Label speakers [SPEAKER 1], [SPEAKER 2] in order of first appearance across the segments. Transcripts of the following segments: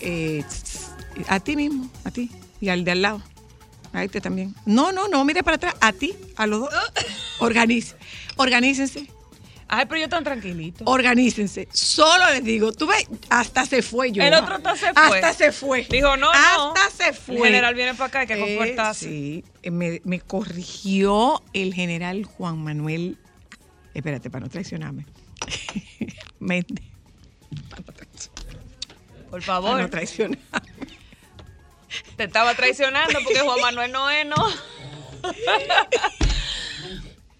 [SPEAKER 1] Eh, a ti mismo, a ti y al de al lado. A este también. No, no, no, mire para atrás. A ti, a los dos. Organice, organícense,
[SPEAKER 2] Ay, pero yo tan tranquilito.
[SPEAKER 1] organícense. Solo les digo, tú ves, hasta se fue yo.
[SPEAKER 2] El otro hasta se fue.
[SPEAKER 1] Hasta se fue.
[SPEAKER 2] Dijo, no, no.
[SPEAKER 1] Hasta se fue.
[SPEAKER 2] El general viene para acá, hay que
[SPEAKER 1] Eh,
[SPEAKER 2] comportarse.
[SPEAKER 1] sí, eh, me, me corrigió el general Juan Manuel. Espérate, para no traicionarme. Méndez.
[SPEAKER 2] Por favor.
[SPEAKER 1] no traicionarme.
[SPEAKER 2] Te estaba traicionando porque Juan Manuel no es, no.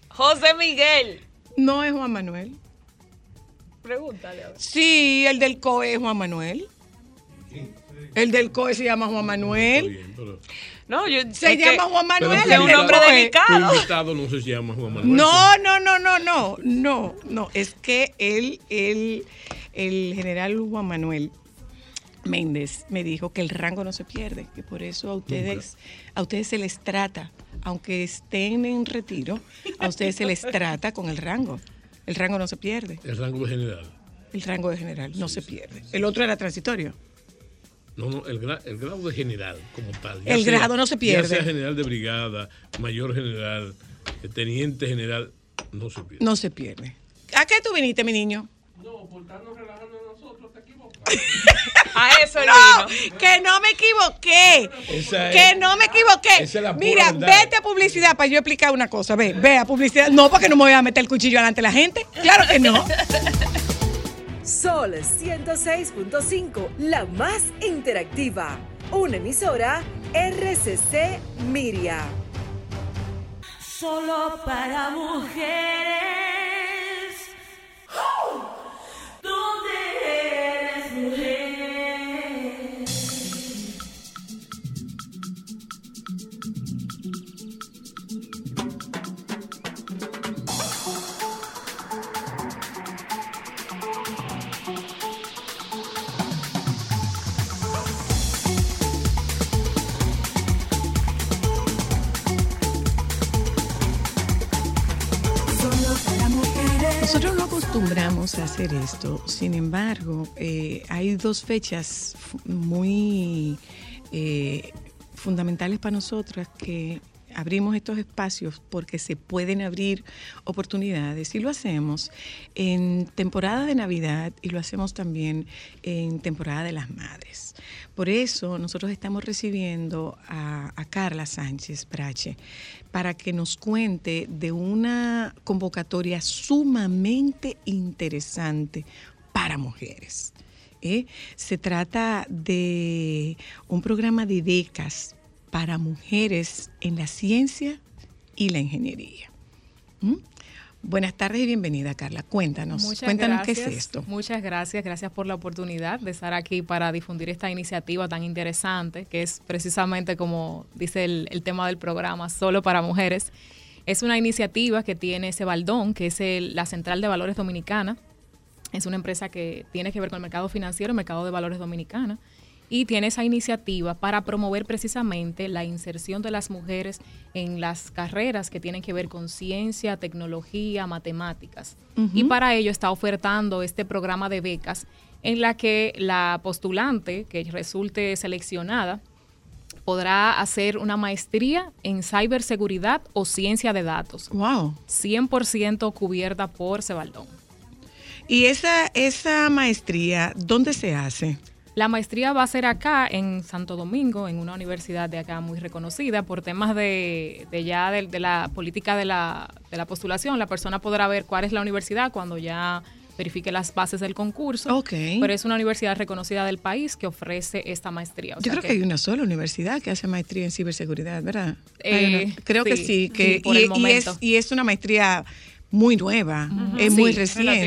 [SPEAKER 2] José Miguel.
[SPEAKER 1] No es Juan Manuel.
[SPEAKER 2] Pregúntale a ver.
[SPEAKER 1] Sí, el del COE es Juan Manuel. El del COE se llama Juan Manuel.
[SPEAKER 2] No, yo
[SPEAKER 1] Se
[SPEAKER 2] que-
[SPEAKER 1] llama Juan Manuel.
[SPEAKER 2] es
[SPEAKER 1] el
[SPEAKER 2] un
[SPEAKER 1] COE.
[SPEAKER 2] delicado.
[SPEAKER 3] Invitado no si llama Juan Manuel.
[SPEAKER 1] No, no, no, no, no, no, no. Es que él, él, el general Juan Manuel Méndez me dijo que el rango no se pierde, que por eso a ustedes, a ustedes se les trata, aunque estén en retiro, a ustedes se les trata con el rango. El rango no se pierde,
[SPEAKER 3] El rango de general.
[SPEAKER 1] el rango de general no se pierde. El otro era transitorio.
[SPEAKER 3] No, no, el, gra- el grado de general como tal.
[SPEAKER 1] El grado no se pierde.
[SPEAKER 3] Ya sea general de brigada, mayor general, eh, teniente general, no se pierde.
[SPEAKER 1] No se pierde. ¿A qué tú viniste, mi niño?
[SPEAKER 2] A eso
[SPEAKER 1] No,
[SPEAKER 2] vino.
[SPEAKER 1] que no me equivoqué.
[SPEAKER 3] Esa es-
[SPEAKER 1] que no me equivoqué.
[SPEAKER 3] esa es la
[SPEAKER 1] Mira,
[SPEAKER 3] verdad.
[SPEAKER 1] vete a publicidad para yo explicar una cosa. Ve, ve a publicidad. No, porque no me voy a meter el cuchillo delante de la gente. Claro que no.
[SPEAKER 4] Sol 106.5, la más interactiva. Una emisora RCC Miria.
[SPEAKER 5] Solo para mujeres. ¿Dónde eres mujer?
[SPEAKER 1] Nosotros no acostumbramos a hacer esto. Sin embargo, eh, hay dos fechas muy eh, fundamentales para nosotras que abrimos estos espacios porque se pueden abrir oportunidades y lo hacemos en temporada de Navidad y lo hacemos también en temporada de las madres. Por eso nosotros estamos recibiendo a, a Carla Sánchez Brache para que nos cuente de una convocatoria sumamente interesante para mujeres. ¿eh? Se trata de un programa de becas para mujeres en la ciencia y la ingeniería. Buenas tardes y bienvenida, Carla. Cuéntanos,
[SPEAKER 6] Muchas
[SPEAKER 1] cuéntanos
[SPEAKER 6] gracias.
[SPEAKER 1] qué es esto.
[SPEAKER 6] Muchas gracias, gracias por la oportunidad de estar aquí para difundir esta iniciativa tan interesante, que es precisamente como dice el, el tema del programa, solo para mujeres. Es una iniciativa que tiene Cebaldón, que es el- la Central de Valores Dominicana. Es una empresa que tiene que ver con el mercado financiero, el mercado de valores dominicana. Y tiene esa iniciativa para promover precisamente la inserción de las mujeres en las carreras que tienen que ver con ciencia, tecnología, matemáticas. Y para ello está ofertando este programa de becas en la que la postulante que resulte seleccionada podrá hacer una maestría en ciberseguridad o ciencia de datos,
[SPEAKER 1] Wow.
[SPEAKER 6] 100% cubierta por Cebaldón.
[SPEAKER 1] ¿Y esa, esa maestría, dónde se hace?
[SPEAKER 6] La maestría va a ser acá en Santo Domingo, en una universidad de acá muy reconocida por temas de, de ya de, de la política de la, de la postulación. La persona podrá ver cuál es la universidad cuando ya verifique las bases del concurso.
[SPEAKER 1] Ok.
[SPEAKER 6] Pero es una universidad reconocida del país que ofrece esta maestría. O
[SPEAKER 1] Yo creo que, hay una sola universidad que hace maestría en ciberseguridad, ¿verdad?
[SPEAKER 6] Eh,
[SPEAKER 1] una- creo que
[SPEAKER 6] sí,
[SPEAKER 1] que
[SPEAKER 6] sí, por
[SPEAKER 1] y,
[SPEAKER 6] el
[SPEAKER 1] y
[SPEAKER 6] momento.
[SPEAKER 1] es, y es una maestría muy nueva, es muy
[SPEAKER 6] Sí,
[SPEAKER 1] reciente.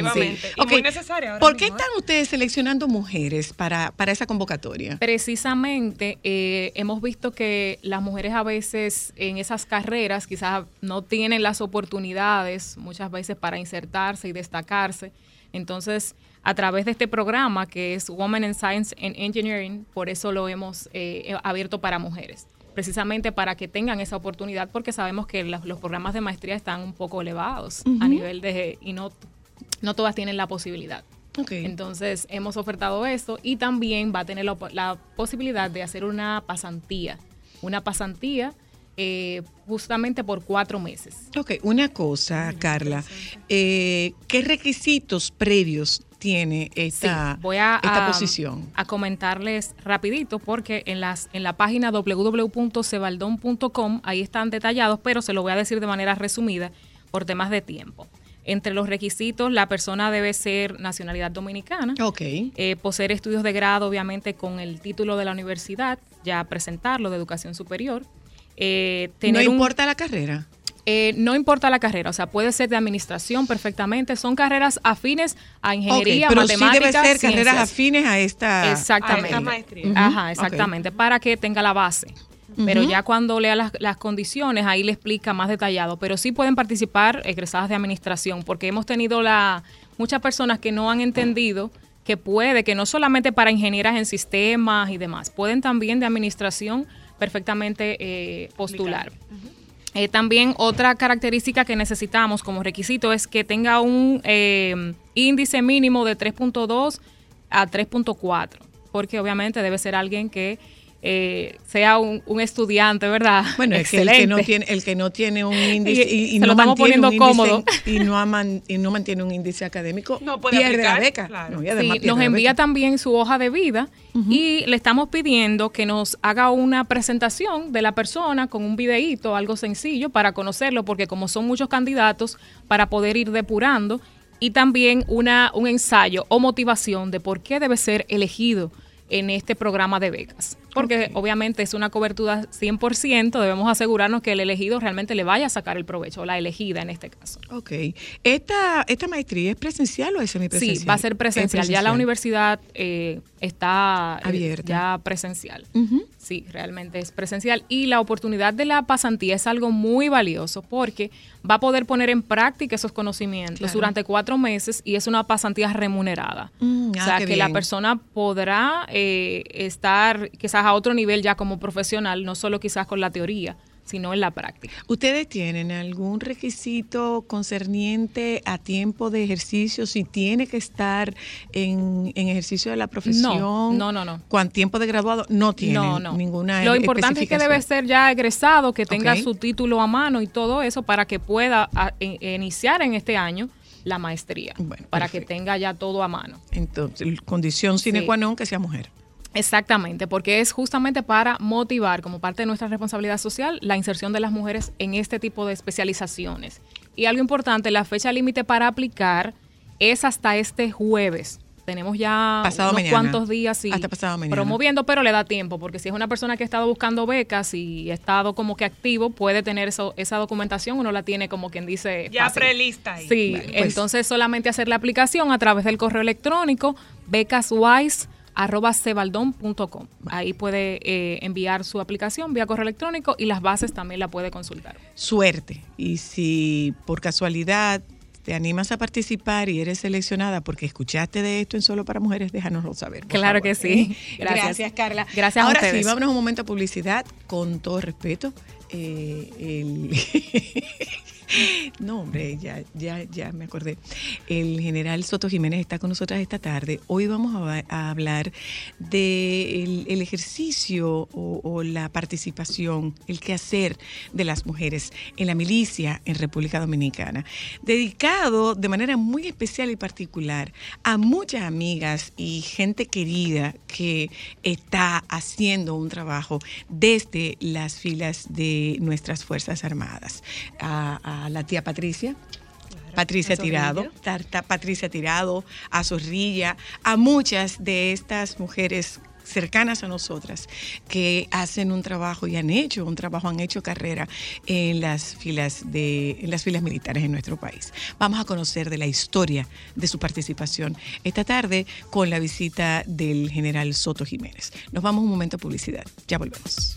[SPEAKER 2] Y muy necesaria ahora
[SPEAKER 1] ¿Por qué
[SPEAKER 2] mismo, ¿eh?
[SPEAKER 1] están ustedes seleccionando mujeres para, para esa convocatoria?
[SPEAKER 6] Precisamente eh, hemos visto que las mujeres a veces en esas carreras quizás no tienen las oportunidades muchas veces para insertarse y destacarse. Entonces, a través de este programa que es Women in Science and Engineering, por eso lo hemos eh, abierto para mujeres, precisamente para que tengan esa oportunidad, porque sabemos que los, los programas de maestría están un poco elevados a nivel de y no no todas tienen la posibilidad. Entonces hemos ofertado esto y también va a tener la, la posibilidad de hacer una pasantía, una pasantía eh, justamente por cuatro meses.
[SPEAKER 1] Ok, una cosa, Carla. eh, ¿Qué requisitos previos tiene esta,
[SPEAKER 6] Sí, voy a,
[SPEAKER 1] esta
[SPEAKER 6] a-
[SPEAKER 1] posición?
[SPEAKER 6] a comentarles rapidito porque en las en la página www.cebaldon.com ahí están detallados, pero se lo voy a decir de manera resumida por temas de tiempo. Entre los requisitos, la persona debe ser nacionalidad dominicana.
[SPEAKER 1] Ok.
[SPEAKER 6] eh, poseer estudios de grado, obviamente, con el título de la universidad, ya presentarlo de educación superior. Eh,
[SPEAKER 1] No
[SPEAKER 6] tener un-
[SPEAKER 1] importa la carrera.
[SPEAKER 6] Eh, no importa la carrera, o sea, puede ser de administración perfectamente. Son carreras afines a ingeniería,
[SPEAKER 1] pero sí
[SPEAKER 6] matemáticas,
[SPEAKER 1] debe ser carreras afines a esta.
[SPEAKER 6] Exactamente.
[SPEAKER 2] a esta maestría.
[SPEAKER 6] Ajá, exactamente, para que tenga la base. Pero ya cuando lea las, las condiciones, ahí le explica más detallado. Pero sí pueden participar egresadas de administración, porque hemos tenido la muchas personas que no han entendido que puede, que no solamente para ingenieras en sistemas y demás, pueden también de administración perfectamente eh, postular. Eh, también otra característica que necesitamos como requisito es que tenga un eh, índice mínimo de 3.2 a 3.4, porque obviamente debe ser alguien que eh, sea un, un estudiante, ¿verdad?
[SPEAKER 1] Bueno, es que el que no
[SPEAKER 6] Excelente.
[SPEAKER 1] tiene, el que no tiene un índice
[SPEAKER 6] Y-
[SPEAKER 1] y, no
[SPEAKER 6] lo estamos
[SPEAKER 1] mantiene
[SPEAKER 6] poniendo
[SPEAKER 1] un índice
[SPEAKER 6] cómodo.
[SPEAKER 1] y no, aman- y no mantiene un índice académico,
[SPEAKER 2] No puede
[SPEAKER 1] pierde la
[SPEAKER 2] aplicar,
[SPEAKER 1] beca.
[SPEAKER 2] claro.
[SPEAKER 1] No, y
[SPEAKER 6] Sí,
[SPEAKER 1] además pierde
[SPEAKER 6] nos
[SPEAKER 1] la
[SPEAKER 6] envía
[SPEAKER 1] beca.
[SPEAKER 6] también su hoja de vida y le estamos pidiendo que nos haga una presentación de la persona con un videíto, algo sencillo para conocerlo, porque como son muchos candidatos, para poder ir depurando y también una, un ensayo o motivación de por qué debe ser elegido en este programa de becas. Porque obviamente es una cobertura 100%, debemos asegurarnos que el elegido realmente le vaya a sacar el provecho, o la elegida en este caso.
[SPEAKER 1] Ok. ¿Esta, ¿Esta maestría es presencial o es semipresencial?
[SPEAKER 6] Sí, va a ser presencial.
[SPEAKER 1] Es
[SPEAKER 6] Ya la universidad eh, está eh,
[SPEAKER 1] Abierta.
[SPEAKER 6] ya presencial. Sí, realmente es presencial. Y la oportunidad de la pasantía es algo muy valioso porque va a poder poner en práctica esos conocimientos
[SPEAKER 1] Claro.
[SPEAKER 6] durante cuatro meses y es una pasantía remunerada.
[SPEAKER 1] Mm,
[SPEAKER 6] o
[SPEAKER 1] ah,
[SPEAKER 6] sea, que la persona podrá eh, estar quizás a otro nivel ya como profesional, no solo quizás con la teoría, sino en la práctica.
[SPEAKER 1] ¿Ustedes tienen algún requisito concerniente a tiempo de ejercicio? Si tiene que estar en, en ejercicio de la profesión.
[SPEAKER 6] no, no, no.
[SPEAKER 1] ¿Cuán tiempo de graduado? No tienen
[SPEAKER 6] No, no.
[SPEAKER 1] ninguna
[SPEAKER 6] Lo importante es que debe ser ya egresado, que tenga su título a mano y todo eso para que pueda a- e- iniciar en este año la maestría,
[SPEAKER 1] Bueno,
[SPEAKER 6] para
[SPEAKER 1] perfecto.
[SPEAKER 6] que tenga ya todo a mano.
[SPEAKER 1] Entonces, condición sine
[SPEAKER 6] Sí.
[SPEAKER 1] qua non que sea mujer.
[SPEAKER 6] Exactamente, porque es justamente para motivar como parte de nuestra responsabilidad social la inserción de las mujeres en este tipo de especializaciones. Y algo importante, la fecha límite para aplicar es hasta este jueves. Tenemos ya
[SPEAKER 1] Pasado
[SPEAKER 6] unos
[SPEAKER 1] mañana.
[SPEAKER 6] cuantos días y
[SPEAKER 1] Hasta pasado mañana.
[SPEAKER 6] promoviendo, pero le da tiempo, porque si es una persona que ha estado buscando becas y ha estado como que activo, puede tener eso, esa documentación, uno la tiene como quien dice
[SPEAKER 2] Ya
[SPEAKER 6] fácil.
[SPEAKER 2] prelista ahí.
[SPEAKER 6] Sí,
[SPEAKER 1] Bueno, pues-
[SPEAKER 6] entonces solamente hacer la aplicación a través del correo electrónico arroba cebaldón.com. Ahí puede eh, enviar su aplicación vía correo electrónico y las bases también la puede consultar.
[SPEAKER 1] Suerte. Y si por casualidad te animas a participar y eres seleccionada porque escuchaste de esto en Solo para Mujeres, déjanoslo saber.
[SPEAKER 6] Claro
[SPEAKER 1] favor.
[SPEAKER 6] que sí.
[SPEAKER 1] Gracias.
[SPEAKER 6] Gracias.
[SPEAKER 1] Carla.
[SPEAKER 6] Gracias a
[SPEAKER 1] Ahora
[SPEAKER 6] ustedes.
[SPEAKER 1] sí, vámonos un momento a publicidad, con todo respeto. Eh, el no, hombre, ya, ya, ya me acordé. El general Soto Jiménez está con nosotras esta tarde. Hoy vamos a, hablar del el ejercicio o, o la participación, el quehacer de las mujeres en la milicia en República Dominicana. Dedicado de manera muy especial y particular a muchas amigas y gente querida que está haciendo un trabajo desde las filas de nuestras Fuerzas Armadas. La tía Patricia. Patricia
[SPEAKER 7] a.
[SPEAKER 1] Tirado, Tarta Patricia Tirado, a Zorrilla, a muchas de estas mujeres cercanas a nosotras que hacen un trabajo y han hecho un trabajo, han hecho carrera en las filas de en las filas militares en nuestro país. Vamos a conocer de la historia de su participación esta tarde con la visita del general Soto Jiménez. Nos vamos un momento a publicidad. Ya volvemos.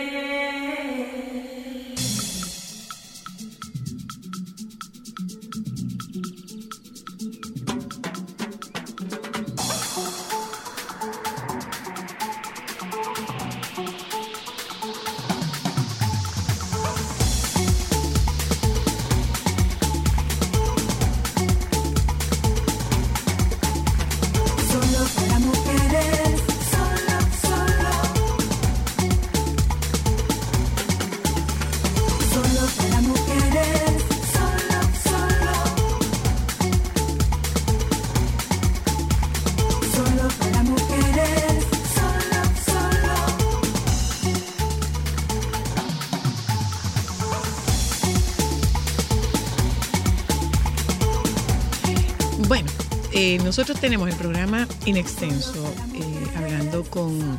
[SPEAKER 1] Nosotros tenemos el programa in extenso eh, hablando con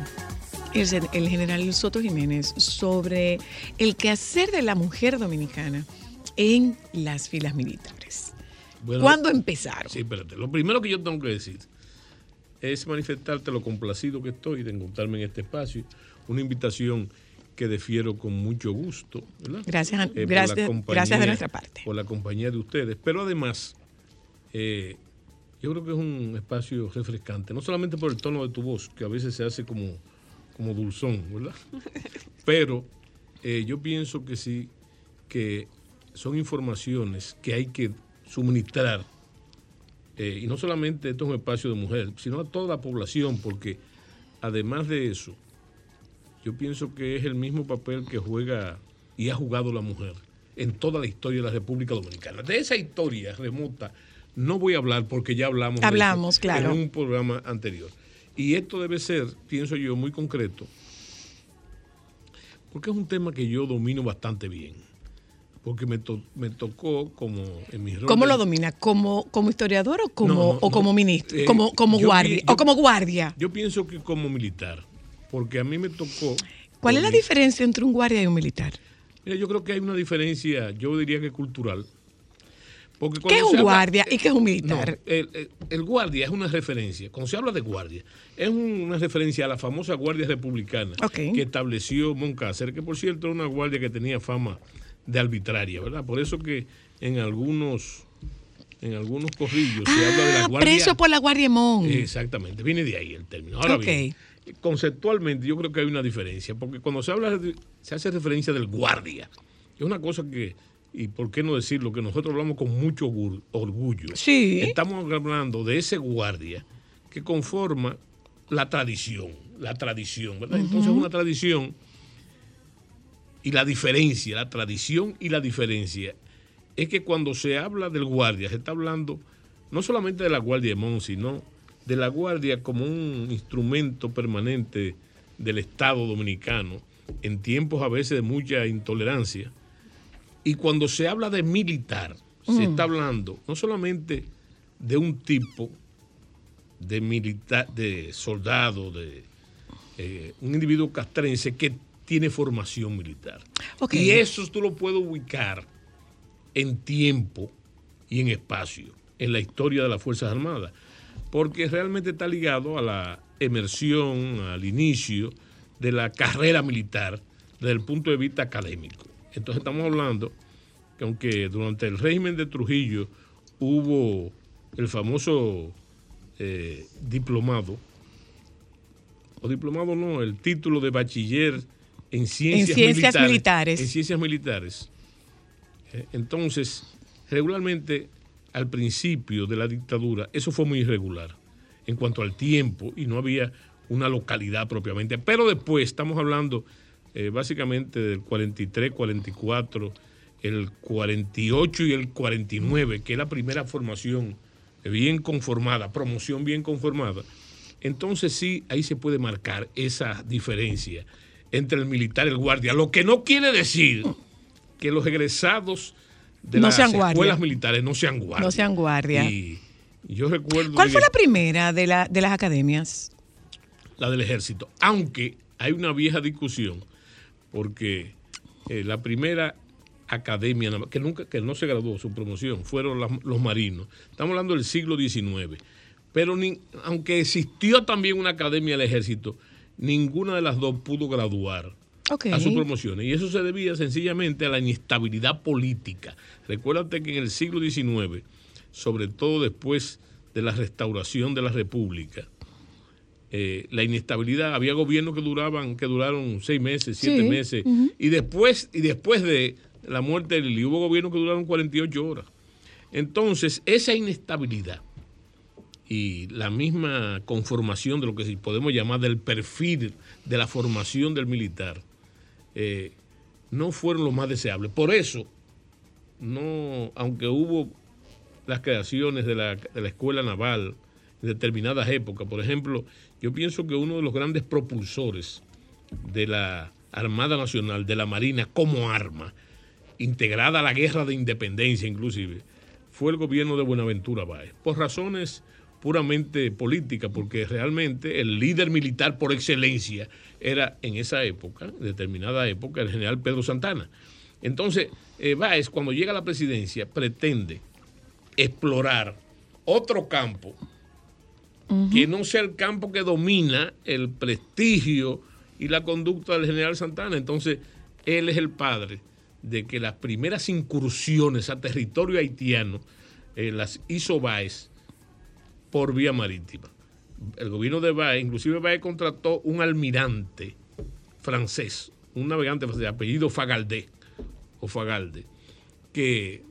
[SPEAKER 1] el, gen- el general Soto Jiménez sobre el quehacer de la mujer dominicana en las filas militares.
[SPEAKER 3] Bueno,
[SPEAKER 1] ¿Cuándo empezaron?
[SPEAKER 3] Sí, espérate. Lo primero que yo tengo que decir es manifestarte lo complacido que estoy de encontrarme en este espacio. Una invitación que defiero con mucho gusto. ¿verdad?
[SPEAKER 1] Gracias
[SPEAKER 3] la
[SPEAKER 1] gracias-
[SPEAKER 3] compañía-
[SPEAKER 1] gracias de nuestra parte.
[SPEAKER 3] Por la compañía de ustedes. Pero además, eh, yo creo que es un espacio refrescante. No solamente por el tono de tu voz, que a veces se hace como, como dulzón, ¿verdad? Pero eh, yo pienso que sí, que son informaciones que hay que suministrar. eh, y no solamente esto es un espacio de mujeres, sino a toda la población, porque además de eso, yo pienso que es el mismo papel que juega y ha jugado la mujer en toda la historia de la República Dominicana. De esa historia remota no voy a hablar porque ya hablamos,
[SPEAKER 1] Hablamos, claro.
[SPEAKER 3] en un programa anterior. Y esto debe ser, pienso yo, muy concreto, porque es un tema que yo domino bastante bien. Porque me, to- me tocó como en mi rol.
[SPEAKER 1] ¿Cómo lo domina? ¿Como, como historiador o como,
[SPEAKER 3] No,
[SPEAKER 1] o como
[SPEAKER 3] no,
[SPEAKER 1] ministro?
[SPEAKER 3] eh,
[SPEAKER 1] como como guardia.
[SPEAKER 3] yo-
[SPEAKER 1] o como guardia.
[SPEAKER 3] Yo pienso que como militar, porque a mí me tocó.
[SPEAKER 1] ¿Cuál es la diferencia entre un guardia y un militar?
[SPEAKER 3] Mira, yo creo que hay una diferencia, yo diría que cultural. Porque
[SPEAKER 1] ¿Qué es un
[SPEAKER 3] habla-
[SPEAKER 1] guardia y qué es un
[SPEAKER 3] No,
[SPEAKER 1] militar?
[SPEAKER 3] el, el- el guardia es una referencia. Cuando se habla de guardia, es un- una referencia a la famosa Guardia Republicana que estableció Moncácer, que por cierto era una guardia que tenía fama de arbitraria, ¿verdad? Por eso que en algunos en algunos corrillos se habla de la
[SPEAKER 1] Ah,
[SPEAKER 3] guardia.
[SPEAKER 1] preso por la Guardia Mon.
[SPEAKER 3] Exactamente, viene de ahí el término. Ahora bien, conceptualmente yo creo que hay una diferencia, porque cuando se habla, se hace referencia del guardia, es una cosa que, y por qué no decirlo, que nosotros hablamos con mucho orgu- orgullo.
[SPEAKER 1] Sí.
[SPEAKER 3] Estamos hablando de ese guardia que conforma la tradición, la tradición, ¿verdad? Entonces una tradición y la diferencia, la tradición y la diferencia es que cuando se habla del guardia, se está hablando no solamente de la guardia de Mon, sino de la guardia como un instrumento permanente del Estado dominicano en tiempos a veces de mucha intolerancia. Y cuando se habla de militar, se está hablando no solamente de un tipo de militar, de soldado, de eh, un individuo castrense que tiene formación militar. Y eso tú lo puedes ubicar en tiempo y en espacio, en la historia de las Fuerzas Armadas, porque realmente está ligado a la emersión, al inicio de la carrera militar desde el punto de vista académico. Entonces estamos hablando que aunque durante el régimen de Trujillo hubo el famoso eh, diplomado, o diplomado no, el título de bachiller en ciencias,
[SPEAKER 1] ciencias militares.
[SPEAKER 3] En ciencias militares. Eh, Entonces, regularmente al principio de la dictadura, eso fue muy irregular en cuanto al tiempo y no había una localidad propiamente. Pero después estamos hablando eh, básicamente del 43, 44, el 48 y el 49, que es la primera formación eh, bien conformada, promoción bien conformada. Entonces sí, ahí se puede marcar esa diferencia entre el militar y el guardia. Lo que no quiere decir que los egresados de
[SPEAKER 1] No
[SPEAKER 3] las
[SPEAKER 1] guardia.
[SPEAKER 3] escuelas militares no sean guardias.
[SPEAKER 1] No sean guardia.
[SPEAKER 3] Y yo recuerdo
[SPEAKER 1] ¿Cuál fue la primera de, la, de las academias?
[SPEAKER 3] la del ejército, aunque hay una vieja discusión, porque eh, la primera academia que nunca que no se graduó su promoción fueron los marinos. Estamos hablando del siglo XIX. Pero ni- aunque existió también una academia del ejército, ninguna de las dos pudo graduar a sus promociones. Y eso se debía sencillamente a la inestabilidad política. Recuérdate que en el siglo XIX, sobre todo después de la restauración de la República, eh, la inestabilidad, había gobiernos que duraban, que duraron seis meses, siete
[SPEAKER 1] Sí,
[SPEAKER 3] meses, y después, y después de la muerte de Lili, hubo gobiernos que duraron 48 horas. Entonces, esa inestabilidad y la misma conformación de lo que podemos llamar del perfil de la formación del militar, eh, no fueron los más deseables. Por eso, no, aunque hubo las creaciones de la, de la escuela naval en determinadas épocas, por ejemplo, yo pienso que uno de los grandes propulsores de la Armada Nacional, de la Marina como arma, integrada a la guerra de independencia inclusive, fue el gobierno de Buenaventura Báez, por razones puramente políticas, porque realmente el líder militar por excelencia era en esa época, determinada época, el general Pedro Santana. Entonces, eh, Báez, cuando llega a la presidencia, pretende explorar otro campo que no sea el campo que domina el prestigio y la conducta del general Santana. Entonces, él es el padre de que las primeras incursiones a territorio haitiano eh, las hizo Báez por vía marítima. El gobierno de Báez, inclusive Báez contrató un almirante francés, un navegante de apellido Fagaldé o Fagalde, que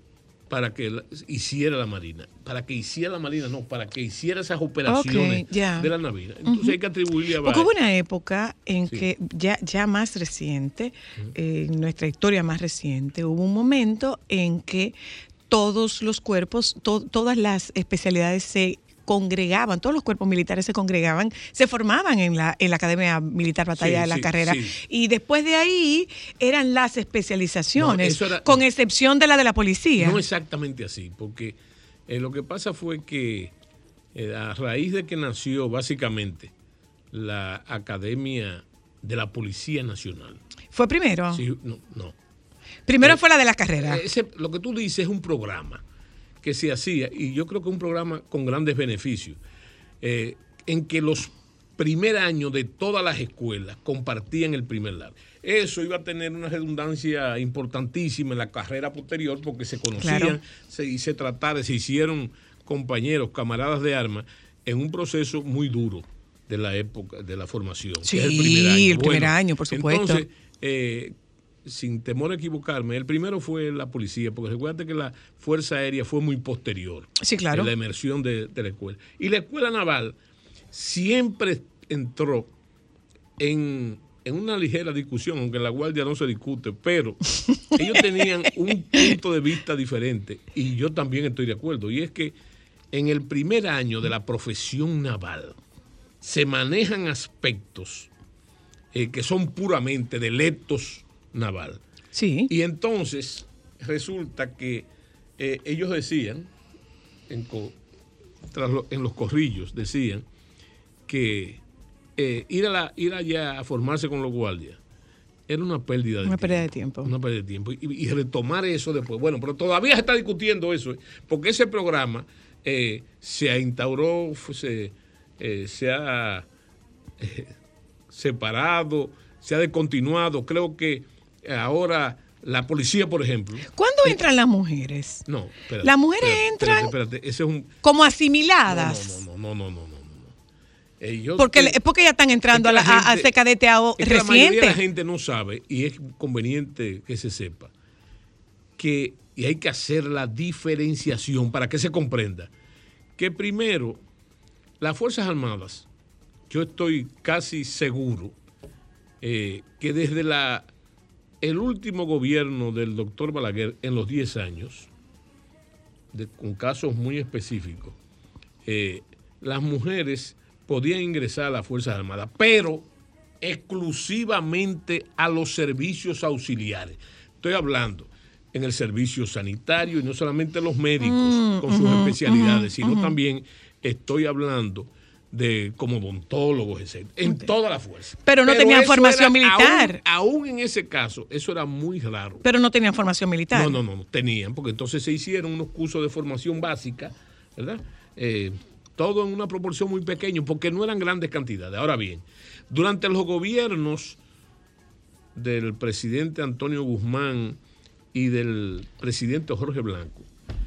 [SPEAKER 3] para que la- hiciera la marina, para que hiciera la marina, no, para que hiciera esas operaciones de la navidad. Entonces hay que atribuirle a
[SPEAKER 1] Porque hubo una época en que ya, ya más reciente, eh, en nuestra historia más reciente, hubo un momento en que todos los cuerpos, to- todas las especialidades se congregaban, todos los cuerpos militares se congregaban, se formaban en la, en la Academia Militar Batalla
[SPEAKER 3] Sí,
[SPEAKER 1] de la
[SPEAKER 3] sí,
[SPEAKER 1] Carrera.
[SPEAKER 3] sí.
[SPEAKER 1] Y después de ahí eran las especializaciones,
[SPEAKER 3] No, eso era-
[SPEAKER 1] con excepción de la de la policía.
[SPEAKER 3] No exactamente así, porque eh, lo que pasa fue que eh, a raíz de que nació básicamente la Academia de la Policía Nacional.
[SPEAKER 1] ¿Fue primero?
[SPEAKER 3] Sí, no, no.
[SPEAKER 1] Primero
[SPEAKER 3] Eh,
[SPEAKER 1] fue la de la carrera.
[SPEAKER 3] Ese- lo que tú dices es un programa que se hacía, y yo creo que un programa con grandes beneficios, eh, en que los primer años de todas las escuelas compartían el primer lado. Eso iba a tener una redundancia importantísima en la carrera posterior porque se conocían
[SPEAKER 1] Claro.
[SPEAKER 3] se, y se trataron, se hicieron compañeros, camaradas de armas en un proceso muy duro de la época de la formación. que es el
[SPEAKER 1] Sí,
[SPEAKER 3] primer año.
[SPEAKER 1] el primer año, por supuesto.
[SPEAKER 3] Entonces, eh, sin temor a equivocarme, el primero fue la policía, porque recuerda que la Fuerza Aérea fue muy posterior.
[SPEAKER 1] Sí, claro.
[SPEAKER 3] En la emersión de, de la escuela. Y la escuela naval siempre entró en, en una ligera discusión, aunque en la guardia no se discute, pero ellos tenían un punto de vista diferente y yo también estoy de acuerdo. Y es que en el primer año de la profesión naval se manejan aspectos eh, que son puramente del etos naval.
[SPEAKER 1] Sí.
[SPEAKER 3] Y entonces resulta que eh, ellos decían, en co- tras lo- en los corrillos decían que eh, ir, a la, ir allá a formarse con los guardias era una pérdida de
[SPEAKER 1] Una
[SPEAKER 3] tiempo.
[SPEAKER 1] pérdida de tiempo.
[SPEAKER 3] Una pérdida de tiempo. Y, y retomar eso después. Bueno, pero todavía se está discutiendo eso, ¿eh? porque ese programa eh, se instauró, se, eh, se ha eh, separado, se ha descontinuado. Creo que ahora la policía, por ejemplo.
[SPEAKER 1] ¿Cuándo entran las mujeres?
[SPEAKER 3] No, espérate,
[SPEAKER 1] Las mujeres
[SPEAKER 3] espérate,
[SPEAKER 1] entran-
[SPEAKER 3] Espérate, espérate, ese es un.
[SPEAKER 1] Como asimiladas.
[SPEAKER 3] No, no, no, no, no, no. no. Eh, yo
[SPEAKER 1] Porque, porque ya están entrando
[SPEAKER 3] es que
[SPEAKER 1] a, la,
[SPEAKER 3] la
[SPEAKER 1] a- a
[SPEAKER 3] gente-
[SPEAKER 1] ese cadeteado
[SPEAKER 3] es que la mayoría de la gente no sabe y es conveniente que se sepa que y hay que hacer la diferenciación para que se comprenda que primero las fuerzas armadas yo estoy casi seguro eh, que desde la el último gobierno del doctor Balaguer en los 10 años de- con casos muy específicos eh, las mujeres podían ingresar a las Fuerzas Armadas, pero exclusivamente a los servicios auxiliares. Estoy hablando en el servicio sanitario y no solamente los médicos
[SPEAKER 1] Mm,
[SPEAKER 3] con sus especialidades, sino también estoy hablando de como odontólogos, etc. En toda la fuerza.
[SPEAKER 1] Pero no tenían
[SPEAKER 3] eso
[SPEAKER 1] formación
[SPEAKER 3] era-
[SPEAKER 1] militar.
[SPEAKER 3] Aún, aún en ese caso, eso era muy raro.
[SPEAKER 1] Pero no tenían formación militar.
[SPEAKER 3] No, no, no, no, tenían, porque entonces se hicieron unos cursos de formación básica, ¿verdad? Eh, todo en una proporción muy pequeña, porque no eran grandes cantidades. Ahora bien, durante los gobiernos del presidente Antonio Guzmán y del presidente Jorge Blanco,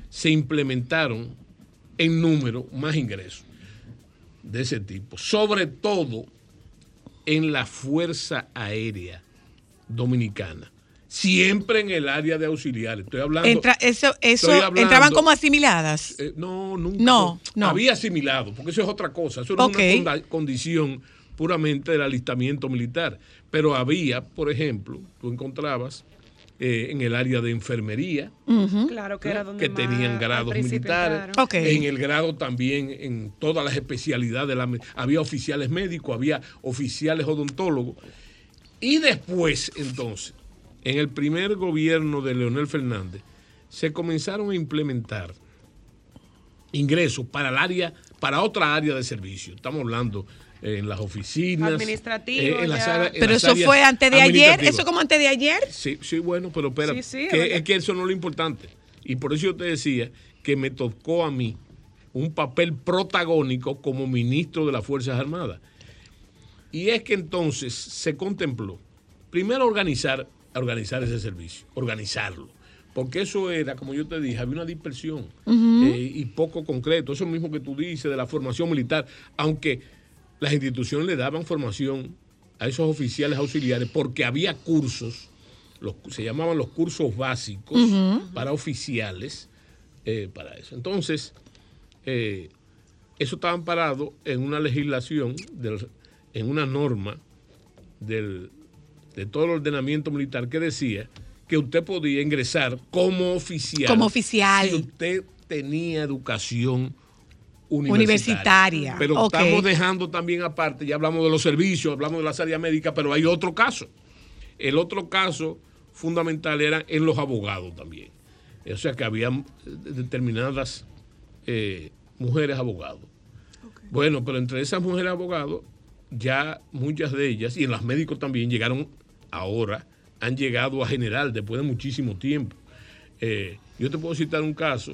[SPEAKER 3] se implementaron en número más ingresos de ese tipo, sobre todo en la Fuerza Aérea Dominicana, siempre en el área de auxiliares. Estoy hablando.
[SPEAKER 1] Entra, eso, eso,
[SPEAKER 3] Estoy hablando-
[SPEAKER 1] entraban como asimiladas.
[SPEAKER 3] Eh, no, nunca.
[SPEAKER 1] No, no.
[SPEAKER 3] Había asimilado, porque eso es otra cosa. Eso era
[SPEAKER 1] Ok.
[SPEAKER 3] una conda- condición puramente del alistamiento militar. Pero había, por ejemplo, tú encontrabas eh, en el área de enfermería,
[SPEAKER 2] Claro que era donde
[SPEAKER 3] que tenían grados militares. En el grado también, en todas las especialidades, de la había oficiales médicos, había oficiales odontólogos. Y después, entonces, en el primer gobierno de Leonel Fernández, se comenzaron a implementar ingresos para el área, para otra área de servicio. Estamos hablando eh, en las oficinas.
[SPEAKER 2] Administrativo,
[SPEAKER 3] en las en
[SPEAKER 1] Pero
[SPEAKER 3] las
[SPEAKER 1] eso fue antes de ayer. Eso como antes de ayer.
[SPEAKER 3] Sí, sí, bueno, pero espera,
[SPEAKER 2] Sí, sí, es
[SPEAKER 3] que, es que eso no es lo importante. Y por eso yo te decía que me tocó a mí un papel protagónico como ministro de las Fuerzas Armadas. Y es que entonces se contempló, primero organizar, organizar ese servicio, organizarlo. Porque eso era, como yo te dije, había una dispersión eh, y poco concreto. Eso mismo que tú dices de la formación militar, aunque las instituciones le daban formación a esos oficiales auxiliares porque había cursos, los, se llamaban los cursos básicos para oficiales, eh, para eso. Entonces, eh, eso estaba amparado en una legislación, del- en una norma del, de todo el ordenamiento militar que decía que usted podía ingresar como oficial.
[SPEAKER 1] Como oficial.
[SPEAKER 3] Si usted tenía educación universitaria.
[SPEAKER 1] Universitaria,
[SPEAKER 3] Pero estamos dejando también aparte, ya hablamos de los servicios, hablamos de las áreas médicas, pero hay otro caso. El otro caso fundamental era en los abogados también. O sea que había determinadas eh, mujeres abogados. Bueno, pero entre esas mujeres abogados, ya muchas de ellas, y en las médicos también, llegaron ahora, han llegado a general después de muchísimo tiempo. Eh, yo te puedo citar un caso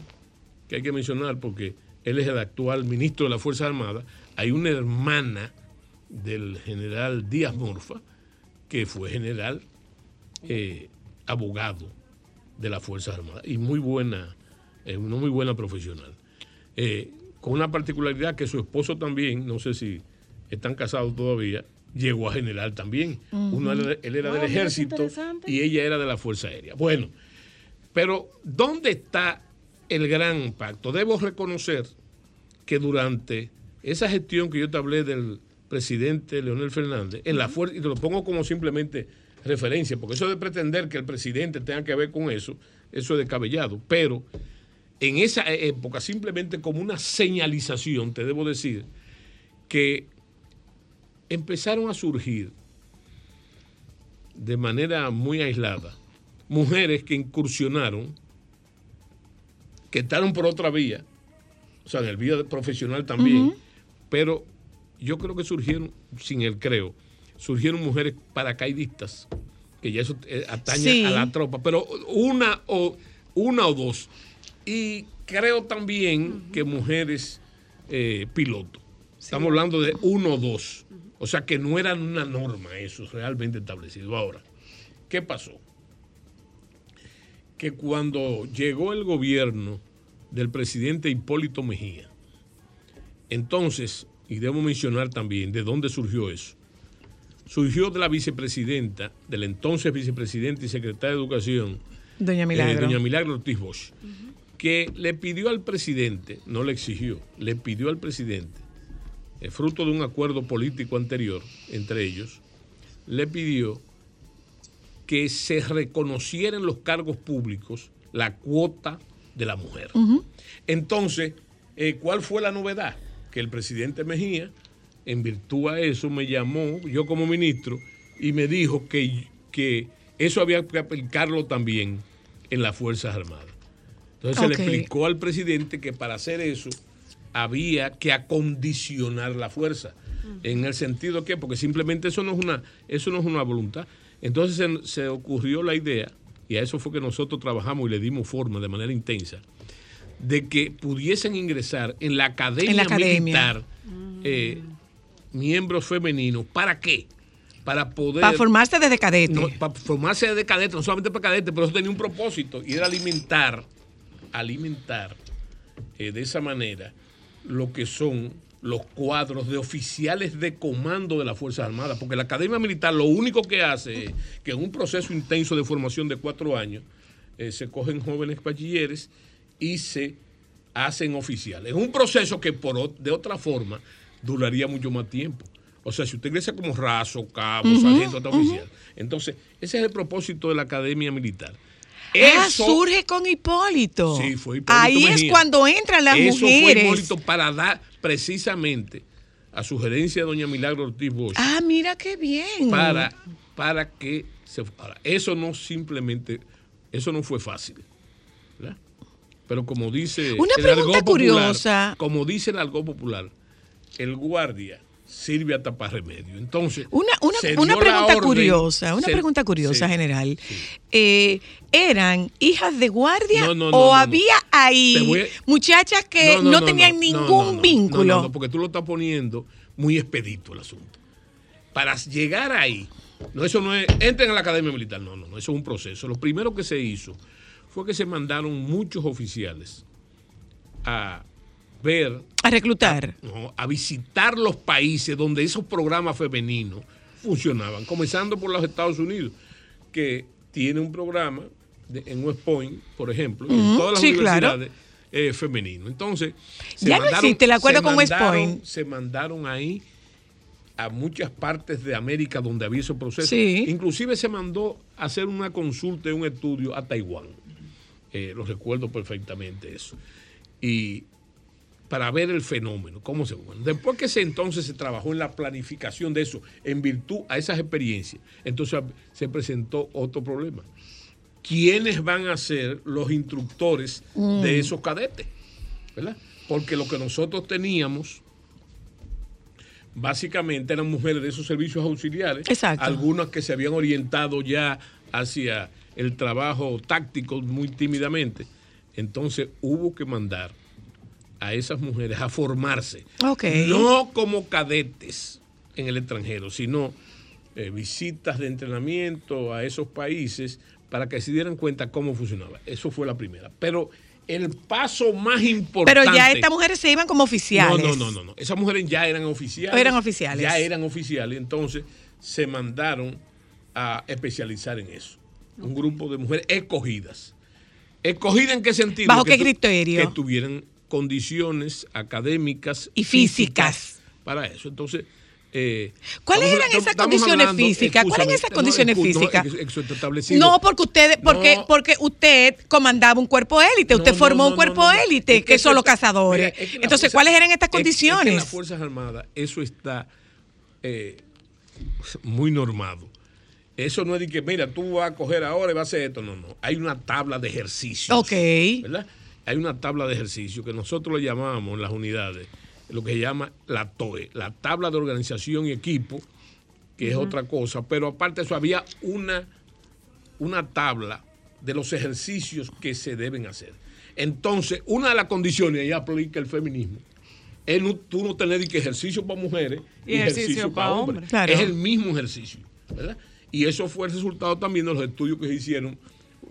[SPEAKER 3] que hay que mencionar porque él es el actual ministro de las Fuerzas Armadas. Hay una hermana del general Díaz Morfa, que fue general eh, abogado de las Fuerzas Armadas y muy buena, eh, una muy buena profesional. Eh, con una particularidad que su esposo también, no sé si están casados todavía, llegó a general también. Uno era- él era del ejército y ella era de la Fuerza Aérea. Bueno, pero ¿dónde está el gran pacto? Debo reconocer que durante esa gestión que yo te hablé del presidente Leonel Fernández, en la fuerza, y te lo pongo como simplemente referencia, porque eso de pretender que el presidente tenga que ver con eso, eso es descabellado, pero en esa época, simplemente como una señalización, te debo decir que empezaron a surgir de manera muy aislada mujeres que incursionaron, que estaron por otra vía, o sea, en el vida profesional también, pero yo creo que surgieron, sin el creo, surgieron mujeres paracaidistas, que ya eso eh, atañe
[SPEAKER 1] Sí.
[SPEAKER 3] a la tropa, pero una o, una o dos. Y creo también que mujeres eh, pilotos. Estamos hablando de uno o dos. O sea que no era una norma eso realmente establecido. Ahora, ¿qué pasó? Que cuando llegó el gobierno del presidente Hipólito Mejía, entonces, y debo mencionar también de dónde surgió eso, surgió de la vicepresidenta, de la entonces vicepresidenta y secretaria de Educación,
[SPEAKER 1] Doña
[SPEAKER 3] eh, doña Milagro Ortiz Bosch, que le pidió al presidente, no le exigió, le pidió al presidente, eh, fruto de un acuerdo político anterior entre ellos, le pidió que se reconociera en los cargos públicos la cuota de la mujer. Entonces, eh, ¿cuál fue la novedad? Que el presidente Mejía, en virtud a eso, me llamó, yo como ministro, y me dijo que, que eso había que aplicarlo también en las Fuerzas Armadas. Entonces se le explicó al presidente que para hacer eso había que acondicionar la fuerza. En el sentido que, porque simplemente eso no es una, eso no es una voluntad. Entonces se, se ocurrió la idea, y a eso fue que nosotros trabajamos y le dimos forma de manera intensa, de que pudiesen ingresar en la academia,
[SPEAKER 1] En la academia.
[SPEAKER 3] militar eh, miembros femeninos. ¿Para qué? Para poder...
[SPEAKER 1] Para formarse desde cadete.
[SPEAKER 3] No, para formarse de cadete, no solamente para cadete, pero eso tenía un propósito y era alimentar, alimentar eh, de esa manera lo que son los cuadros de oficiales de comando de las Fuerzas Armadas, porque la Academia Militar lo único que hace es que en un proceso intenso de formación de cuatro años eh, se cogen jóvenes bachilleres y se hacen oficiales. Es un proceso que por, de otra forma duraría mucho más tiempo. O sea, si usted ingresa como raso, cabo, sargento, hasta oficial. Entonces, ese es el propósito de la Academia Militar.
[SPEAKER 1] Ah,
[SPEAKER 3] Eso-
[SPEAKER 1] surge con Hipólito.
[SPEAKER 3] Sí, fue Hipólito
[SPEAKER 1] Ahí es cuando entran las
[SPEAKER 3] Eso
[SPEAKER 1] mujeres.
[SPEAKER 3] fue Hipólito para dar precisamente a sugerencia de doña Milagro Ortiz Bosch
[SPEAKER 1] Ah, mira qué bien.
[SPEAKER 3] para, para que se ahora, eso no simplemente eso no fue fácil ¿verdad? pero como dice
[SPEAKER 1] Una
[SPEAKER 3] el
[SPEAKER 1] pregunta
[SPEAKER 3] popular,
[SPEAKER 1] curiosa.
[SPEAKER 3] como dice el algo popular el guardia sirve a tapar remedio entonces
[SPEAKER 1] Una, una, una pregunta
[SPEAKER 3] orden,
[SPEAKER 1] curiosa, una
[SPEAKER 3] se-
[SPEAKER 1] pregunta curiosa,
[SPEAKER 3] sí.
[SPEAKER 1] general. Eh, ¿Eran hijas de guardia
[SPEAKER 3] No, no, no,
[SPEAKER 1] o había ahí
[SPEAKER 3] a-
[SPEAKER 1] muchachas que no, tenían ningún
[SPEAKER 3] no, no, no,
[SPEAKER 1] vínculo?
[SPEAKER 3] No, no, no, porque tú lo estás poniendo muy expedito el asunto. Para llegar ahí, no, eso no es, entren a la academia militar, no, no, no, eso es un proceso. Lo primero que se hizo fue que se mandaron muchos oficiales a ver,
[SPEAKER 1] A reclutar.
[SPEAKER 3] no, a visitar los países donde esos programas femeninos funcionaban, comenzando por los Estados Unidos, que tiene un programa de- en West Point, por ejemplo, en todas las
[SPEAKER 1] sí, claro.
[SPEAKER 3] universidades eh, femeninos. Entonces,
[SPEAKER 1] Ya no existe el acuerdo
[SPEAKER 3] se
[SPEAKER 1] con West
[SPEAKER 3] mandaron-
[SPEAKER 1] Point.
[SPEAKER 3] Se mandaron ahí a muchas partes de América donde había esos procesos.
[SPEAKER 1] Sí.
[SPEAKER 3] Inclusive se mandó a hacer una consulta y un estudio a Taiwán. Eh, lo recuerdo perfectamente eso. Y para ver el fenómeno, cómo se bueno, Después que se entonces se trabajó en la planificación de eso, en virtud a esas experiencias, entonces se presentó otro problema. ¿Quiénes van a ser los instructores
[SPEAKER 1] Mm.
[SPEAKER 3] de esos cadetes? ¿Verdad? Porque lo que nosotros teníamos básicamente eran mujeres de esos servicios auxiliares,
[SPEAKER 1] Exacto.
[SPEAKER 3] algunas que se habían orientado ya hacia el trabajo táctico muy tímidamente. Entonces hubo que mandar a esas mujeres a formarse, no como cadetes en el extranjero, sino eh, visitas de entrenamiento a esos países para que se dieran cuenta cómo funcionaba. Eso fue la primera. Pero el paso más importante.
[SPEAKER 1] Pero ya estas mujeres se iban como oficiales.
[SPEAKER 3] No, no, no, no, no. Esas mujeres ya eran oficiales.
[SPEAKER 1] Eran oficiales.
[SPEAKER 3] Ya eran oficiales. Entonces se mandaron a especializar en eso. Un grupo de mujeres escogidas. ¿Escogidas en qué sentido?
[SPEAKER 1] ¿Bajo
[SPEAKER 3] Que
[SPEAKER 1] qué criterio?
[SPEAKER 3] Que tuvieran condiciones académicas
[SPEAKER 1] Y físicas.
[SPEAKER 3] para eso. Entonces. eh,
[SPEAKER 1] ¿Cuáles eran esas condiciones
[SPEAKER 3] hablando-
[SPEAKER 1] físicas? ¿Cuáles eran esas condiciones
[SPEAKER 3] no,
[SPEAKER 1] físicas?
[SPEAKER 3] No,
[SPEAKER 1] porque usted, porque,
[SPEAKER 3] No.
[SPEAKER 1] porque usted comandaba un cuerpo élite, usted
[SPEAKER 3] No,
[SPEAKER 1] formó un cuerpo élite,
[SPEAKER 3] Es
[SPEAKER 1] que, son los cazadores.
[SPEAKER 3] mira, es que la
[SPEAKER 1] Entonces,
[SPEAKER 3] fuerza-
[SPEAKER 1] ¿cuáles eran estas
[SPEAKER 3] es que
[SPEAKER 1] condiciones?
[SPEAKER 3] en las Fuerzas Armadas eso está eh, muy normado. Eso no es de que, mira, tú vas a coger ahora y vas a hacer esto. No, no. Hay una tabla de ejercicios.
[SPEAKER 1] Ok.
[SPEAKER 3] ¿Verdad? Hay una tabla de ejercicio que nosotros le llamamos en las unidades, lo que se llama la TOE, la tabla de organización y equipo, que es otra cosa, pero aparte de eso había una, una tabla de los ejercicios que se deben hacer. Entonces, una de las condiciones, y aplica el feminismo, es no, tú no tener ni que ejercicio para mujeres y,
[SPEAKER 2] Y ejercicio
[SPEAKER 3] ejercicio,
[SPEAKER 2] para
[SPEAKER 3] para hombres.
[SPEAKER 2] hombres.
[SPEAKER 1] Claro.
[SPEAKER 3] Es el mismo ejercicio, ¿verdad? Y eso fue el resultado también de los estudios que se hicieron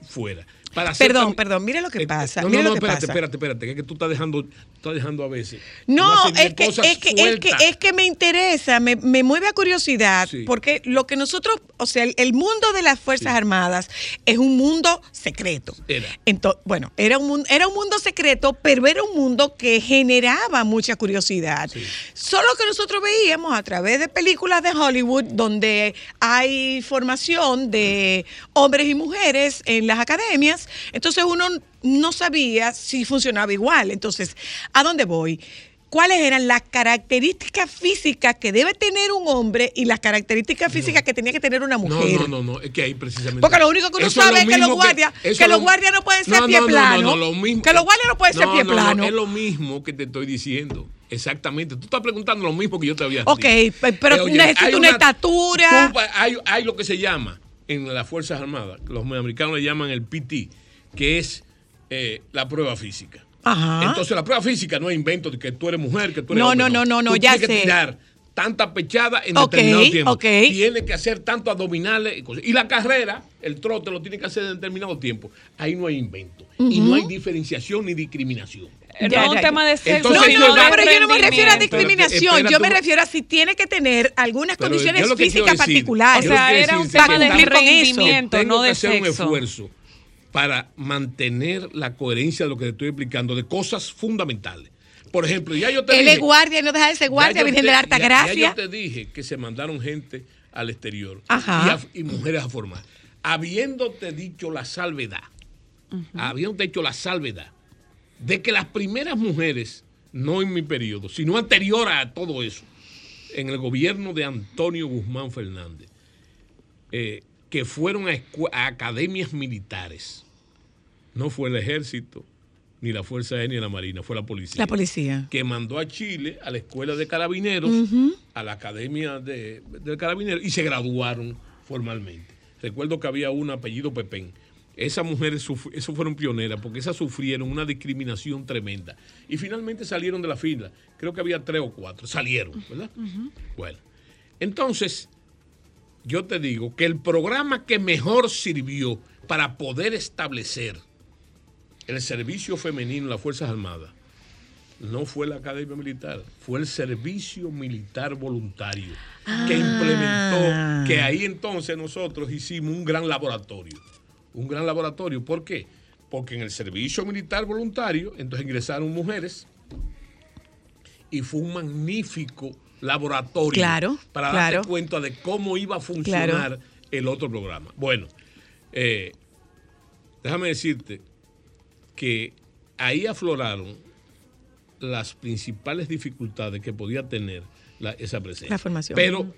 [SPEAKER 3] fuera. Para
[SPEAKER 1] Perdón, perdón, mire lo que
[SPEAKER 3] Eh,
[SPEAKER 1] pasa.
[SPEAKER 3] No, no,
[SPEAKER 1] lo
[SPEAKER 3] no,
[SPEAKER 1] que
[SPEAKER 3] espérate,
[SPEAKER 1] pasa.
[SPEAKER 3] espérate, espérate, que es que tú estás dejando, estás dejando a veces.
[SPEAKER 1] No, es que, es, que, es, que, es que me interesa, me, me mueve a curiosidad,
[SPEAKER 3] Sí.
[SPEAKER 1] porque lo que nosotros, o sea, el, el mundo de las Fuerzas
[SPEAKER 3] Sí.
[SPEAKER 1] Armadas es un mundo secreto.
[SPEAKER 3] Era.
[SPEAKER 1] Entonces, bueno, era un, era un mundo secreto, pero era un mundo que generaba mucha curiosidad.
[SPEAKER 3] Sí.
[SPEAKER 1] Solo que nosotros veíamos a través de películas de Hollywood donde hay formación de hombres y mujeres en las academias, entonces uno no sabía si funcionaba igual. Entonces, ¿a dónde voy? ¿Cuáles eran las características físicas que debe tener un hombre y las características físicas que tenía que tener una mujer?
[SPEAKER 3] no, no, no, es que ahí precisamente.
[SPEAKER 1] Porque lo único que uno
[SPEAKER 3] Eso
[SPEAKER 1] sabe
[SPEAKER 3] lo
[SPEAKER 1] es que los guardias, que, los
[SPEAKER 3] lo-
[SPEAKER 1] guardias no pueden ser
[SPEAKER 3] No,
[SPEAKER 1] pie
[SPEAKER 3] no, no,
[SPEAKER 1] plano.
[SPEAKER 3] no, no, lo mismo-
[SPEAKER 1] que los guardias no pueden ser pie
[SPEAKER 3] no, no,
[SPEAKER 1] plano.
[SPEAKER 3] es lo mismo que te estoy diciendo. Exactamente. Tú estás preguntando lo mismo que yo te había
[SPEAKER 1] Ok,
[SPEAKER 3] dicho.
[SPEAKER 1] pe- pero
[SPEAKER 3] Eh, oye,
[SPEAKER 1] necesito una estatura.
[SPEAKER 3] tú hay, hay lo que se llama en las Fuerzas Armadas, los americanos le llaman el PT, que es eh, la prueba física.
[SPEAKER 1] Ajá.
[SPEAKER 3] Entonces la prueba física no es invento de que tú eres mujer, que tú eres
[SPEAKER 1] No,
[SPEAKER 3] hombre,
[SPEAKER 1] no, no, no, no,
[SPEAKER 3] Tú
[SPEAKER 1] ya
[SPEAKER 3] tienes que
[SPEAKER 1] sé.
[SPEAKER 3] tirar tanta pechada en
[SPEAKER 1] Ok,
[SPEAKER 3] determinado tiempo.
[SPEAKER 1] ok.
[SPEAKER 3] Tienes que hacer tanto abdominales y cosas. Y la carrera, el trote, lo tiene que hacer en determinado tiempo. Ahí no hay invento. Y no hay diferenciación ni discriminación.
[SPEAKER 2] No
[SPEAKER 1] Ya,
[SPEAKER 2] es un tema de sexo,
[SPEAKER 3] Entonces,
[SPEAKER 1] No, no, no, pero yo no me refiero a discriminación. Yo me refiero a si tiene que tener algunas condiciones físicas particulares.
[SPEAKER 2] O sea, era un tema de rendimiento,
[SPEAKER 3] tengo
[SPEAKER 2] no
[SPEAKER 3] que
[SPEAKER 2] de
[SPEAKER 3] hacer un
[SPEAKER 2] sexo.
[SPEAKER 3] esfuerzo para mantener la coherencia de lo que te estoy explicando, de cosas fundamentales. Por ejemplo, ya yo te
[SPEAKER 1] Él
[SPEAKER 3] dije...
[SPEAKER 1] es guardia y no deja de ser guardia,
[SPEAKER 3] yo
[SPEAKER 1] Virgen de la Alta
[SPEAKER 3] ya- Ya
[SPEAKER 1] Gracia.
[SPEAKER 3] yo te dije que se mandaron gente al exterior
[SPEAKER 1] Ajá.
[SPEAKER 3] y, a- y mujeres a formar. Habiéndote dicho la salvedad, habiéndote dicho la salvedad de que las primeras mujeres, no en mi periodo, sino anterior a todo eso, en el gobierno de Antonio Guzmán Fernández, eh, que fueron a, a academias militares. No fue el ejército, ni la Fuerza Aérea, ni la Marina, fue la policía.
[SPEAKER 1] La policía.
[SPEAKER 3] Que mandó a Chile a la escuela de carabineros, a la academia de, de carabineros, y se graduaron formalmente. Recuerdo que había un apellido Pepén. Esas mujeres eso fueron pioneras porque esas sufrieron una discriminación tremenda. Y finalmente salieron de la fila. Creo que había tres o cuatro. Salieron, ¿verdad? Bueno. Entonces, yo te digo que el programa que mejor sirvió para poder establecer el servicio femenino en las Fuerzas Armadas no fue la Academia Militar, fue el Servicio Militar Voluntario que implementó, que ahí entonces nosotros hicimos un gran laboratorio. Un gran laboratorio, ¿por qué? Porque en el Servicio Militar Voluntario entonces ingresaron mujeres y fue un magnífico laboratorio
[SPEAKER 1] Claro,
[SPEAKER 3] para
[SPEAKER 1] claro.
[SPEAKER 3] darte cuenta de cómo iba a funcionar
[SPEAKER 1] Claro.
[SPEAKER 3] el otro programa. Bueno, eh, déjame decirte que ahí afloraron las principales dificultades que podía tener la- esa presencia.
[SPEAKER 1] La formación.
[SPEAKER 3] Pero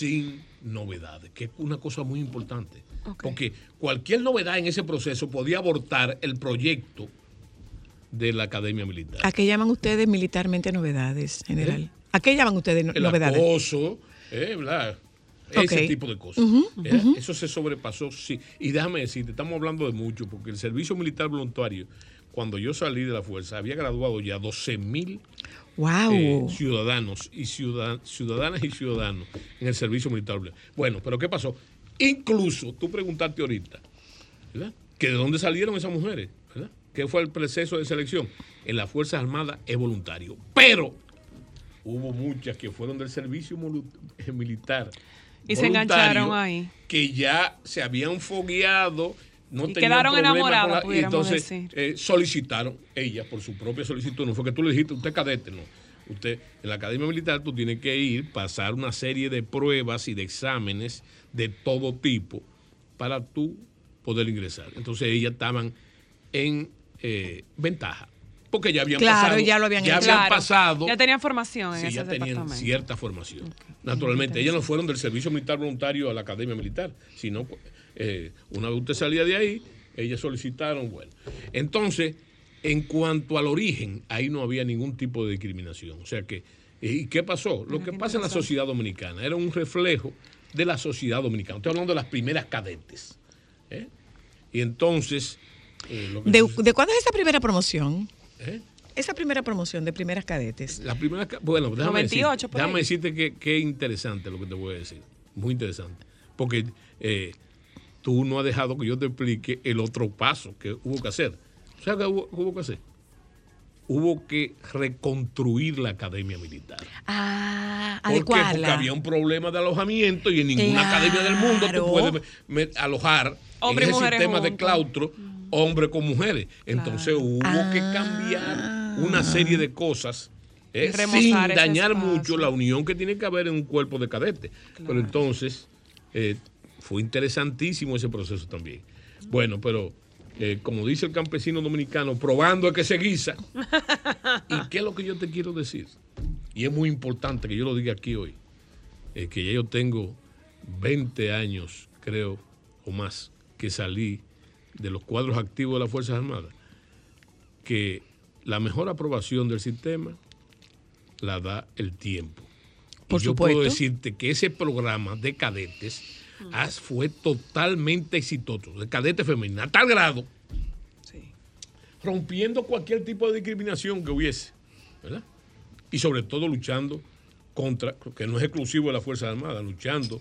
[SPEAKER 3] sin novedades, que es una cosa muy importante. Porque cualquier novedad en ese proceso podía abortar el proyecto de la Academia Militar.
[SPEAKER 1] ¿A qué llaman ustedes militarmente novedades, general? ¿A qué llaman ustedes no-
[SPEAKER 3] el
[SPEAKER 1] novedades?
[SPEAKER 3] acoso, eh, ese tipo de cosas. Eh, Eso se sobrepasó, sí. Y déjame decirte, estamos hablando de mucho, porque el servicio militar voluntario, cuando yo salí de la fuerza, había graduado ya 12 mil
[SPEAKER 1] ¡Wow!
[SPEAKER 3] eh, ciudadanos y ciudad- ciudadanas y ciudadanos en el servicio militar. Bueno, pero ¿qué pasó? Incluso, tú preguntaste ahorita, ¿verdad? Que de dónde salieron esas mujeres, ¿verdad? ¿Qué fue el proceso de selección? En las Fuerzas Armadas es voluntario. Pero hubo muchas que fueron del servicio eh, militar.
[SPEAKER 2] Y se engancharon ahí.
[SPEAKER 3] Que ya se habían fogueado. No
[SPEAKER 2] Y
[SPEAKER 3] tenían
[SPEAKER 2] quedaron enamoradas,
[SPEAKER 3] la- y entonces
[SPEAKER 2] decir.
[SPEAKER 3] eh, solicitaron, ellas por su propia solicitud, no fue que tú le dijiste, usted es cadete, no. Usted, en la Academia Militar, tú tienes que ir, pasar una serie de pruebas y de exámenes de todo tipo para tú poder ingresar. Entonces ellas estaban en eh, ventaja, porque ya habían
[SPEAKER 1] Claro,
[SPEAKER 3] pasado.
[SPEAKER 1] ya lo habían hecho.
[SPEAKER 3] habían
[SPEAKER 2] Claro,
[SPEAKER 3] pasado.
[SPEAKER 2] Ya tenían formación en
[SPEAKER 3] Sí,
[SPEAKER 2] ese
[SPEAKER 3] ya tenían cierta formación. Naturalmente, ellas no fueron del servicio militar voluntario a la academia militar, sino eh, una vez usted salía de ahí, ellas solicitaron, bueno. Entonces, en cuanto al origen, ahí no había ningún tipo de discriminación. O sea que, eh, ¿y qué pasó? Lo que pasa en la sociedad dominicana era un reflejo de la sociedad dominicana. Estoy hablando de las primeras cadetes. ¿eh? Y entonces... eh, lo que
[SPEAKER 1] ¿De,
[SPEAKER 3] sucede-
[SPEAKER 1] de cuándo es esa primera promoción?
[SPEAKER 3] ¿eh?
[SPEAKER 1] Esa primera promoción de primeras cadetes.
[SPEAKER 3] La primera, bueno, déjame,
[SPEAKER 2] 98
[SPEAKER 3] decir- déjame decirte que, que interesante lo que te voy a decir. Muy interesante. Porque tú no has dejado que yo te explique el otro paso que hubo que hacer. ¿Sabes qué hubo, hubo que hacer? Hubo que reconstruir la academia militar.
[SPEAKER 1] Ah,
[SPEAKER 3] ¿Por qué? Porque había un problema de alojamiento y en ninguna academia del mundo tú puedes me- me- alojar
[SPEAKER 2] Hombre
[SPEAKER 3] en ese sistema de claustro hombres con mujeres. Entonces hubo que
[SPEAKER 1] Ah.
[SPEAKER 3] cambiar una serie de cosas eh, sin dañar
[SPEAKER 2] espacio.
[SPEAKER 3] mucho la unión que tiene que haber en un cuerpo de cadete. Pero entonces eh, fue interesantísimo ese proceso también. Bueno, pero eh, como dice el campesino dominicano, probando es que se guisa. ¿Y qué es lo que yo te quiero decir? Y es muy importante que yo lo diga aquí hoy, eh, que ya yo tengo 20 años, creo, o más, que salí de los cuadros activos de las Fuerzas Armadas, que la mejor aprobación del sistema la da el tiempo.
[SPEAKER 1] Por
[SPEAKER 3] y yo
[SPEAKER 1] supuesto.
[SPEAKER 3] puedo decirte que ese programa de cadetes fue totalmente exitoso, de cadete femenina, a tal grado, rompiendo cualquier tipo de discriminación que hubiese, ¿verdad? Y sobre todo luchando contra, que no es exclusivo de las Fuerzas Armadas, luchando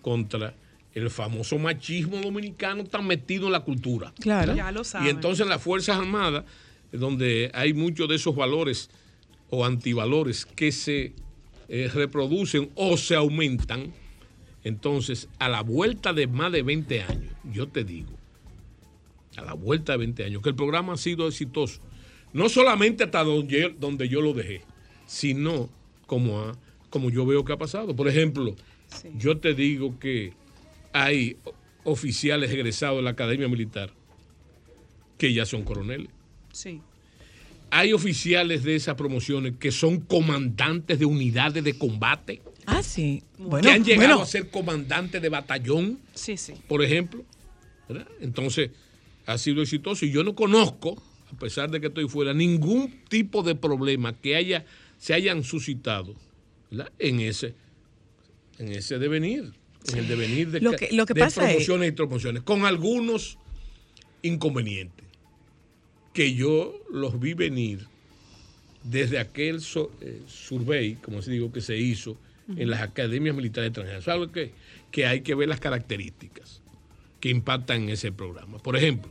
[SPEAKER 3] contra el famoso machismo dominicano tan metido en la cultura.
[SPEAKER 1] Claro.
[SPEAKER 2] Ya lo
[SPEAKER 3] Y
[SPEAKER 2] saben.
[SPEAKER 3] entonces en las Fuerzas Armadas, donde hay muchos de esos valores o antivalores que se eh, reproducen o se aumentan, entonces a la vuelta de más de 20 años, yo te digo, a la vuelta de 20 años, que el programa ha sido exitoso, no solamente hasta donde yo, donde yo lo dejé, sino como, como yo veo que ha pasado. Por ejemplo, yo te digo que hay oficiales egresados de la Academia Militar que ya son coroneles.
[SPEAKER 2] Sí.
[SPEAKER 3] Hay oficiales de esas promociones que son comandantes de unidades de combate,
[SPEAKER 1] Ah, sí. Bueno,
[SPEAKER 3] que han llegado
[SPEAKER 1] bueno,
[SPEAKER 3] a ser comandantes de batallón,
[SPEAKER 2] Sí, sí.
[SPEAKER 3] por ejemplo. ¿verdad? Entonces, ha sido exitoso. Y yo no conozco, a pesar de que estoy fuera, ningún tipo de problema que haya, se hayan suscitado ¿verdad? en ese, en ese devenir, en el devenir de,
[SPEAKER 1] Lo que- lo que
[SPEAKER 3] de
[SPEAKER 1] pasa es-
[SPEAKER 3] promociones y promociones, con algunos inconvenientes que yo los vi venir desde aquel so- eh, survey, como se digo, que se hizo en las academias militares extranjeras. ¿Sabe qué? Que hay que ver las características que impactan en ese programa. Por ejemplo,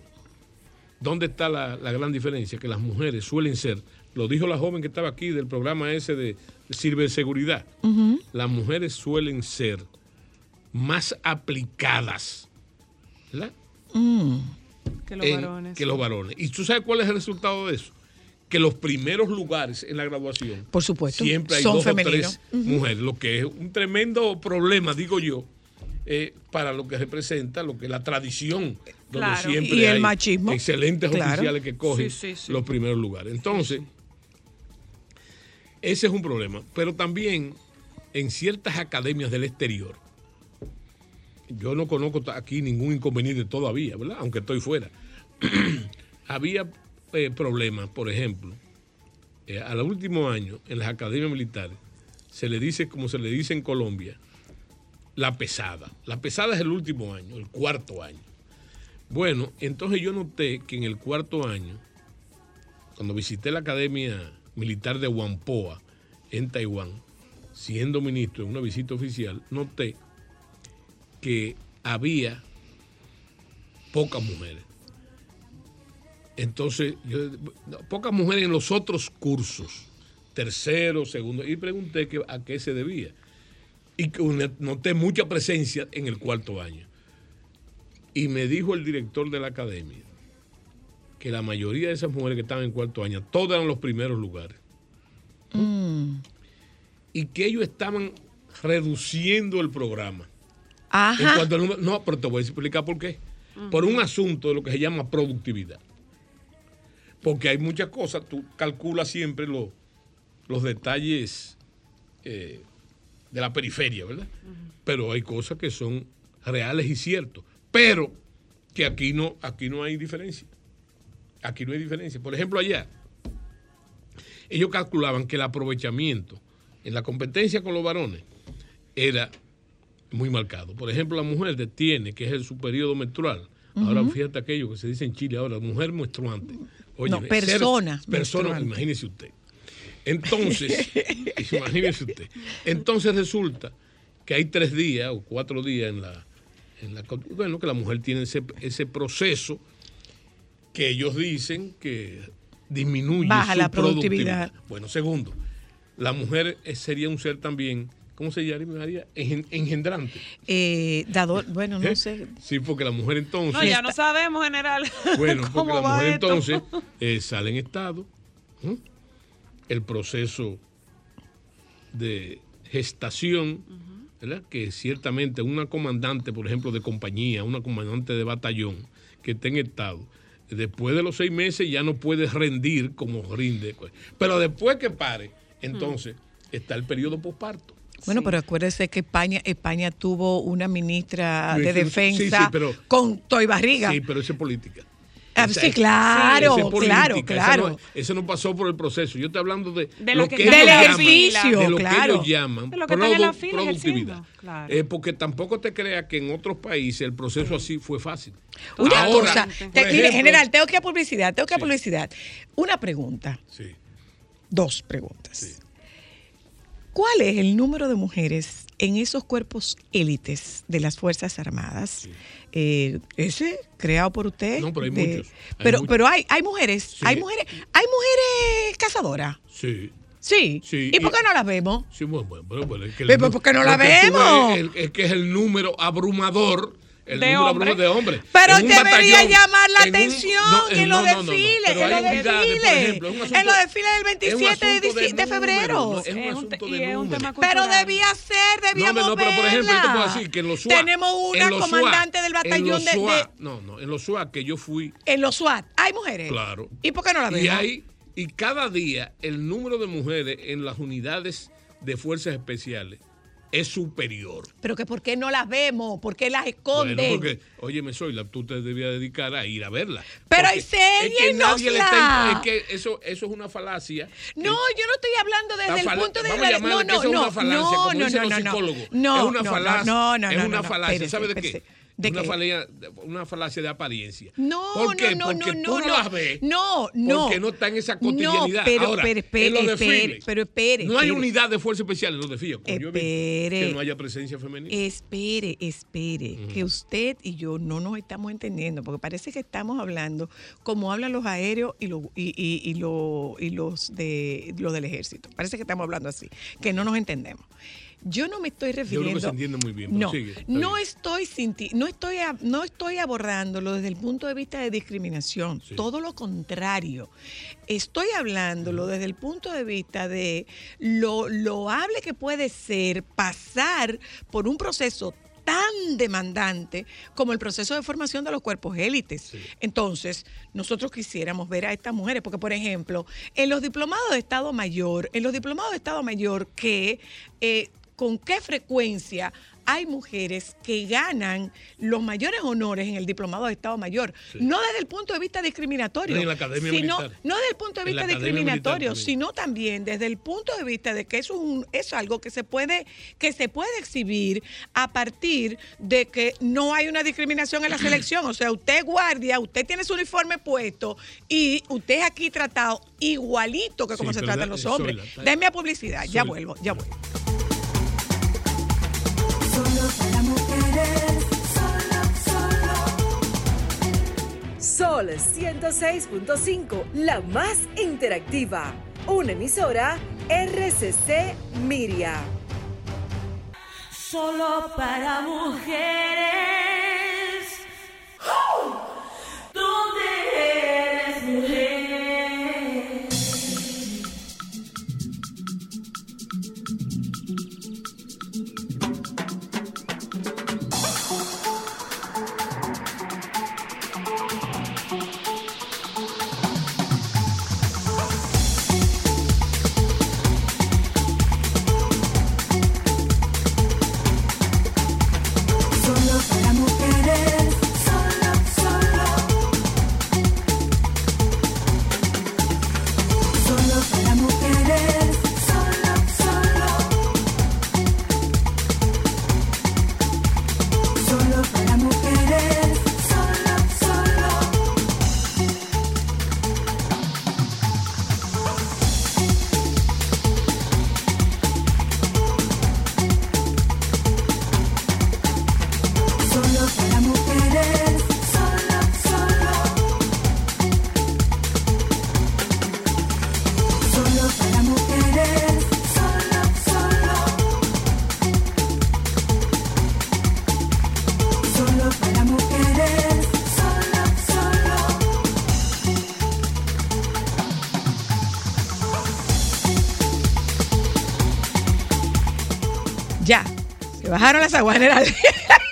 [SPEAKER 3] ¿dónde está la, la gran diferencia? Que las mujeres suelen ser, lo dijo la joven que estaba aquí del programa ese de ciberseguridad, las mujeres suelen ser más aplicadas ¿verdad?
[SPEAKER 2] Que los
[SPEAKER 3] en-
[SPEAKER 2] varones.
[SPEAKER 3] que los varones. ¿Y tú sabes cuál es el resultado de eso? Que los primeros lugares en la graduación
[SPEAKER 1] Por supuesto,
[SPEAKER 3] siempre hay
[SPEAKER 1] son
[SPEAKER 3] dos
[SPEAKER 1] femeninos.
[SPEAKER 3] o tres mujeres, lo que es un tremendo problema, digo yo, eh, para lo que representa lo que es la tradición, donde
[SPEAKER 2] Claro.
[SPEAKER 3] siempre
[SPEAKER 1] Y el
[SPEAKER 3] hay
[SPEAKER 1] machismo.
[SPEAKER 3] excelentes
[SPEAKER 1] Claro.
[SPEAKER 3] oficiales que cogen
[SPEAKER 2] Sí, sí, sí.
[SPEAKER 3] los primeros lugares. Entonces, ese es un problema. Pero también en ciertas academias del exterior, yo no conozco aquí ningún inconveniente todavía, ¿verdad? Aunque estoy fuera. Había eh, problemas, por ejemplo, eh, a los últimos años en las academias militares se le dice, como se le dice en Colombia, la pesada. La pesada es el último año, el cuarto año. Bueno, entonces yo noté que en el cuarto año, cuando visité la Academia Militar de Whampoa, en Taiwán, siendo ministro en una visita oficial, noté que había pocas mujeres. Entonces, yo, pocas mujeres en los otros cursos, tercero, segundo, y pregunté que, a qué se debía. Y noté mucha presencia en el cuarto año. Y me dijo el director de la academia que la mayoría de esas mujeres que estaban en cuarto año, todas eran los primeros lugares. Y que ellos estaban reduciendo el programa. En
[SPEAKER 1] Ajá.
[SPEAKER 3] cuanto al número- no, pero te voy a explicar por qué. Por un asunto de lo que se llama productividad. Porque hay muchas cosas, tú calculas siempre lo- los detalles eh, de la periferia, ¿verdad? Pero hay cosas que son reales y ciertos. Pero que aquí no, aquí no hay diferencia. Aquí no hay diferencia. Por ejemplo, allá, ellos calculaban que el aprovechamiento en la competencia con los varones era muy marcado. Por ejemplo, la mujer detiene, que es el su periodo menstrual. Ahora, fíjate aquello que se dice en Chile ahora, mujer menstruante. Oye,
[SPEAKER 1] No, persona
[SPEAKER 3] Persona,
[SPEAKER 1] menstruante.
[SPEAKER 3] imagínese usted. Entonces, imagínese usted. Entonces resulta que hay tres días o cuatro días en la, en la bueno, que la mujer tiene ese, ese proceso que ellos dicen que disminuye
[SPEAKER 1] Baja
[SPEAKER 3] su
[SPEAKER 1] la productividad.
[SPEAKER 3] Bueno, segundo, la mujer es- sería un ser también, ¿cómo se llamaría? Engen- Engendrante.
[SPEAKER 1] Eh, dador, bueno, no
[SPEAKER 3] ¿eh?
[SPEAKER 1] sé.
[SPEAKER 3] Sí, porque la mujer entonces...
[SPEAKER 2] No, ya no sabemos, general.
[SPEAKER 3] Bueno, porque
[SPEAKER 2] cómo
[SPEAKER 3] la
[SPEAKER 2] va
[SPEAKER 3] mujer
[SPEAKER 2] esto.
[SPEAKER 3] entonces eh, sale en estado. El proceso de gestación, ¿verdad? que ciertamente una comandante, por ejemplo, de compañía, una comandante de batallón que esté en estado, después de los seis meses ya no puede rendir como rinde. pues. Pero después que pare, entonces está el periodo posparto.
[SPEAKER 1] Bueno, pero acuérdese que España, España tuvo una ministra
[SPEAKER 3] Sí,
[SPEAKER 1] de
[SPEAKER 3] sí,
[SPEAKER 1] defensa
[SPEAKER 3] sí, pero-
[SPEAKER 1] con Toy Barriga.
[SPEAKER 3] Sí, pero eso es política.
[SPEAKER 1] Ah, sí, claro,
[SPEAKER 3] esa es política,
[SPEAKER 1] claro, claro.
[SPEAKER 3] no- Eso no, pasó por el proceso. Yo estoy hablando de,
[SPEAKER 2] De
[SPEAKER 3] lo
[SPEAKER 2] lo que
[SPEAKER 3] que
[SPEAKER 1] Del ejercicio,
[SPEAKER 3] de lo
[SPEAKER 1] claro.
[SPEAKER 3] que ellos llaman
[SPEAKER 2] De lo que en la
[SPEAKER 3] produ-
[SPEAKER 2] fila
[SPEAKER 3] productividad.
[SPEAKER 2] claro.
[SPEAKER 3] Eh, porque tampoco te creas que en otros países el proceso así fue fácil.
[SPEAKER 1] Una
[SPEAKER 3] Ahora,
[SPEAKER 1] cosa, te- mire,
[SPEAKER 3] ejemplo-
[SPEAKER 1] general, tengo que ir a publicidad, tengo que ir a publicidad. Una pregunta,
[SPEAKER 3] Sí.
[SPEAKER 1] dos preguntas. ¿Cuál es el número de mujeres en esos cuerpos élites de las Fuerzas Armadas? Eh, ese creado por usted.
[SPEAKER 3] No, pero hay
[SPEAKER 1] de-
[SPEAKER 3] muchos, hay
[SPEAKER 1] pero,
[SPEAKER 3] muchos.
[SPEAKER 1] pero hay, hay mujeres,
[SPEAKER 3] Sí.
[SPEAKER 1] hay mujeres, hay mujeres cazadoras.
[SPEAKER 3] Sí.
[SPEAKER 1] Sí.
[SPEAKER 3] Sí,
[SPEAKER 1] ¿Y por qué no las vemos?
[SPEAKER 3] Sí, bueno, bueno, bueno, bueno, es que el
[SPEAKER 1] ¿por qué no la
[SPEAKER 3] lo que tú
[SPEAKER 1] vemos?
[SPEAKER 3] el- es que es el número abrumador. El
[SPEAKER 2] De
[SPEAKER 3] abrumador de hombres.
[SPEAKER 1] Pero
[SPEAKER 3] En
[SPEAKER 1] debería llamar la
[SPEAKER 3] en
[SPEAKER 1] atención en los desfiles, en los desfiles, en los desfiles del
[SPEAKER 3] es un
[SPEAKER 1] 27 de, febrero.
[SPEAKER 3] es un asunto de número.
[SPEAKER 1] Pero debía ser, debíamos
[SPEAKER 3] No, no, pero por ejemplo, yo te puedo decir que en los SWAT.
[SPEAKER 1] Tenemos una
[SPEAKER 3] en SWAT,
[SPEAKER 1] comandante del
[SPEAKER 3] en
[SPEAKER 1] batallón
[SPEAKER 3] los
[SPEAKER 1] de, de-
[SPEAKER 3] SWAT, No, no, en los SWAT que yo fui,
[SPEAKER 1] En los SWAT, ¿hay mujeres?
[SPEAKER 3] claro.
[SPEAKER 1] ¿Y por qué no la vemos?
[SPEAKER 3] Y hay, y cada día el número de mujeres en las unidades de fuerzas especiales es superior.
[SPEAKER 1] Pero que ¿por qué no las vemos? ¿Por qué las
[SPEAKER 3] Bueno,
[SPEAKER 1] esconden?
[SPEAKER 3] porque, óyeme, soy la tú te debías dedicar a ir a verla.
[SPEAKER 1] Pero series,
[SPEAKER 3] es que está- es que eso, eso es una falacia.
[SPEAKER 1] No, yo no estoy hablando desde el punto de
[SPEAKER 3] vamos a
[SPEAKER 1] vista.
[SPEAKER 3] llamarle
[SPEAKER 1] No,
[SPEAKER 3] que
[SPEAKER 1] no,
[SPEAKER 3] eso es
[SPEAKER 1] no,
[SPEAKER 3] una falacia,
[SPEAKER 1] no,
[SPEAKER 3] como
[SPEAKER 1] no,
[SPEAKER 3] dicen
[SPEAKER 1] no,
[SPEAKER 3] los
[SPEAKER 1] no, no.
[SPEAKER 3] psicólogos.
[SPEAKER 1] No,
[SPEAKER 3] es una
[SPEAKER 1] no,
[SPEAKER 3] falacia.
[SPEAKER 1] No, no,
[SPEAKER 3] es
[SPEAKER 1] no,
[SPEAKER 3] una
[SPEAKER 1] no,
[SPEAKER 3] falacia.
[SPEAKER 1] espérese,
[SPEAKER 3] ¿Sabe de qué?
[SPEAKER 1] espérese. ¿De
[SPEAKER 3] una, falacia, una falacia de apariencia.
[SPEAKER 1] No,
[SPEAKER 3] ¿Por qué?
[SPEAKER 1] no, no,
[SPEAKER 3] Porque
[SPEAKER 1] no,
[SPEAKER 3] tú no,
[SPEAKER 1] no,
[SPEAKER 3] las ves.
[SPEAKER 1] no, no.
[SPEAKER 3] Porque no está en esa cotidianidad.
[SPEAKER 1] No, pero,
[SPEAKER 3] Ahora,
[SPEAKER 1] pero, espere,
[SPEAKER 3] en los
[SPEAKER 1] espere,
[SPEAKER 3] desfiles,
[SPEAKER 1] pero espere,
[SPEAKER 3] no hay
[SPEAKER 1] espere.
[SPEAKER 3] unidad de fuerza especial en los desfiles.
[SPEAKER 1] Espere.
[SPEAKER 3] Que no haya presencia femenina.
[SPEAKER 1] Espere, espere, que usted y yo no nos estamos entendiendo, porque parece que estamos hablando como hablan los aéreos y, los y, y- y lo- y los, de, los del ejército. Parece que estamos hablando así, que no nos entendemos. Yo no me estoy
[SPEAKER 3] creo que
[SPEAKER 1] refiriendo.
[SPEAKER 3] se entiende muy bien,
[SPEAKER 1] No,
[SPEAKER 3] sigue,
[SPEAKER 1] no
[SPEAKER 3] bien.
[SPEAKER 1] estoy sinti- no estoy a- no estoy abordándolo desde el punto de vista de discriminación.
[SPEAKER 3] Sí.
[SPEAKER 1] Todo lo contrario. Estoy hablándolo desde el punto de vista de lo loable que puede ser pasar por un proceso tan demandante como el proceso de formación de los cuerpos élites. Entonces, nosotros quisiéramos ver a estas mujeres, porque por ejemplo, en los diplomados de Estado Mayor, en los diplomados de Estado Mayor que eh, con qué frecuencia hay mujeres que ganan los mayores honores en el diplomado de Estado Mayor, no desde el punto de vista discriminatorio,
[SPEAKER 3] No, y en la academia
[SPEAKER 1] sino
[SPEAKER 3] militar.
[SPEAKER 1] no desde el punto de vista discriminatorio,
[SPEAKER 3] también.
[SPEAKER 1] sino también desde el punto de vista de que eso es, un- es algo que se puede que se puede exhibir a partir de que no hay una discriminación en la selección, o sea, usted es guardia, usted tiene su uniforme puesto y usted es aquí tratado igualito que como
[SPEAKER 3] Sí,
[SPEAKER 1] se tratan los hombres. Denme a publicidad, ya vuelvo, ya vuelvo.
[SPEAKER 7] Solo para mujeres, solo, solo.
[SPEAKER 4] Sol 106.5, la más interactiva. Una emisora RCC Miria.
[SPEAKER 5] Solo para mujeres. ¿Dónde eres mujer?
[SPEAKER 1] Se bajaron las aguas generales.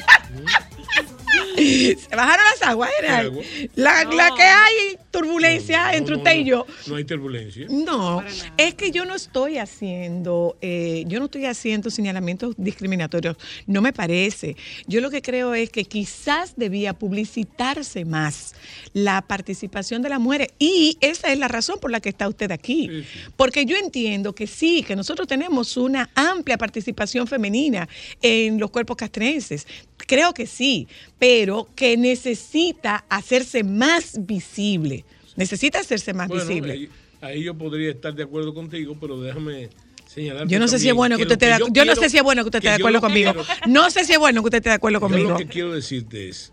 [SPEAKER 1] Se bajaron las aguas generales.
[SPEAKER 3] agua?
[SPEAKER 1] La, la que hay turbulencia
[SPEAKER 3] No,
[SPEAKER 1] entre
[SPEAKER 3] no,
[SPEAKER 1] usted y yo.
[SPEAKER 3] No hay turbulencia.
[SPEAKER 1] No, es que yo no estoy haciendo, eh, yo no estoy haciendo señalamientos discriminatorios. No me parece. Yo lo que creo es que quizás debía publicitarse más la participación de las mujeres y esa es la razón por la que está usted aquí.
[SPEAKER 3] Sí, sí.
[SPEAKER 1] Porque yo entiendo que sí, que nosotros tenemos una amplia participación femenina en los cuerpos castrenses. Creo que sí, pero que necesita hacerse más visible. Necesita hacerse más
[SPEAKER 3] Bueno,
[SPEAKER 1] visible.
[SPEAKER 3] ahí, ahí yo podría estar de acuerdo contigo, pero déjame señalar.
[SPEAKER 1] Yo no sé si es bueno que usted esté de acuerdo. Yo no sé si es bueno que usted esté de acuerdo conmigo. No sé si es bueno que usted esté de acuerdo
[SPEAKER 3] Yo
[SPEAKER 1] conmigo.
[SPEAKER 3] lo que quiero decirte es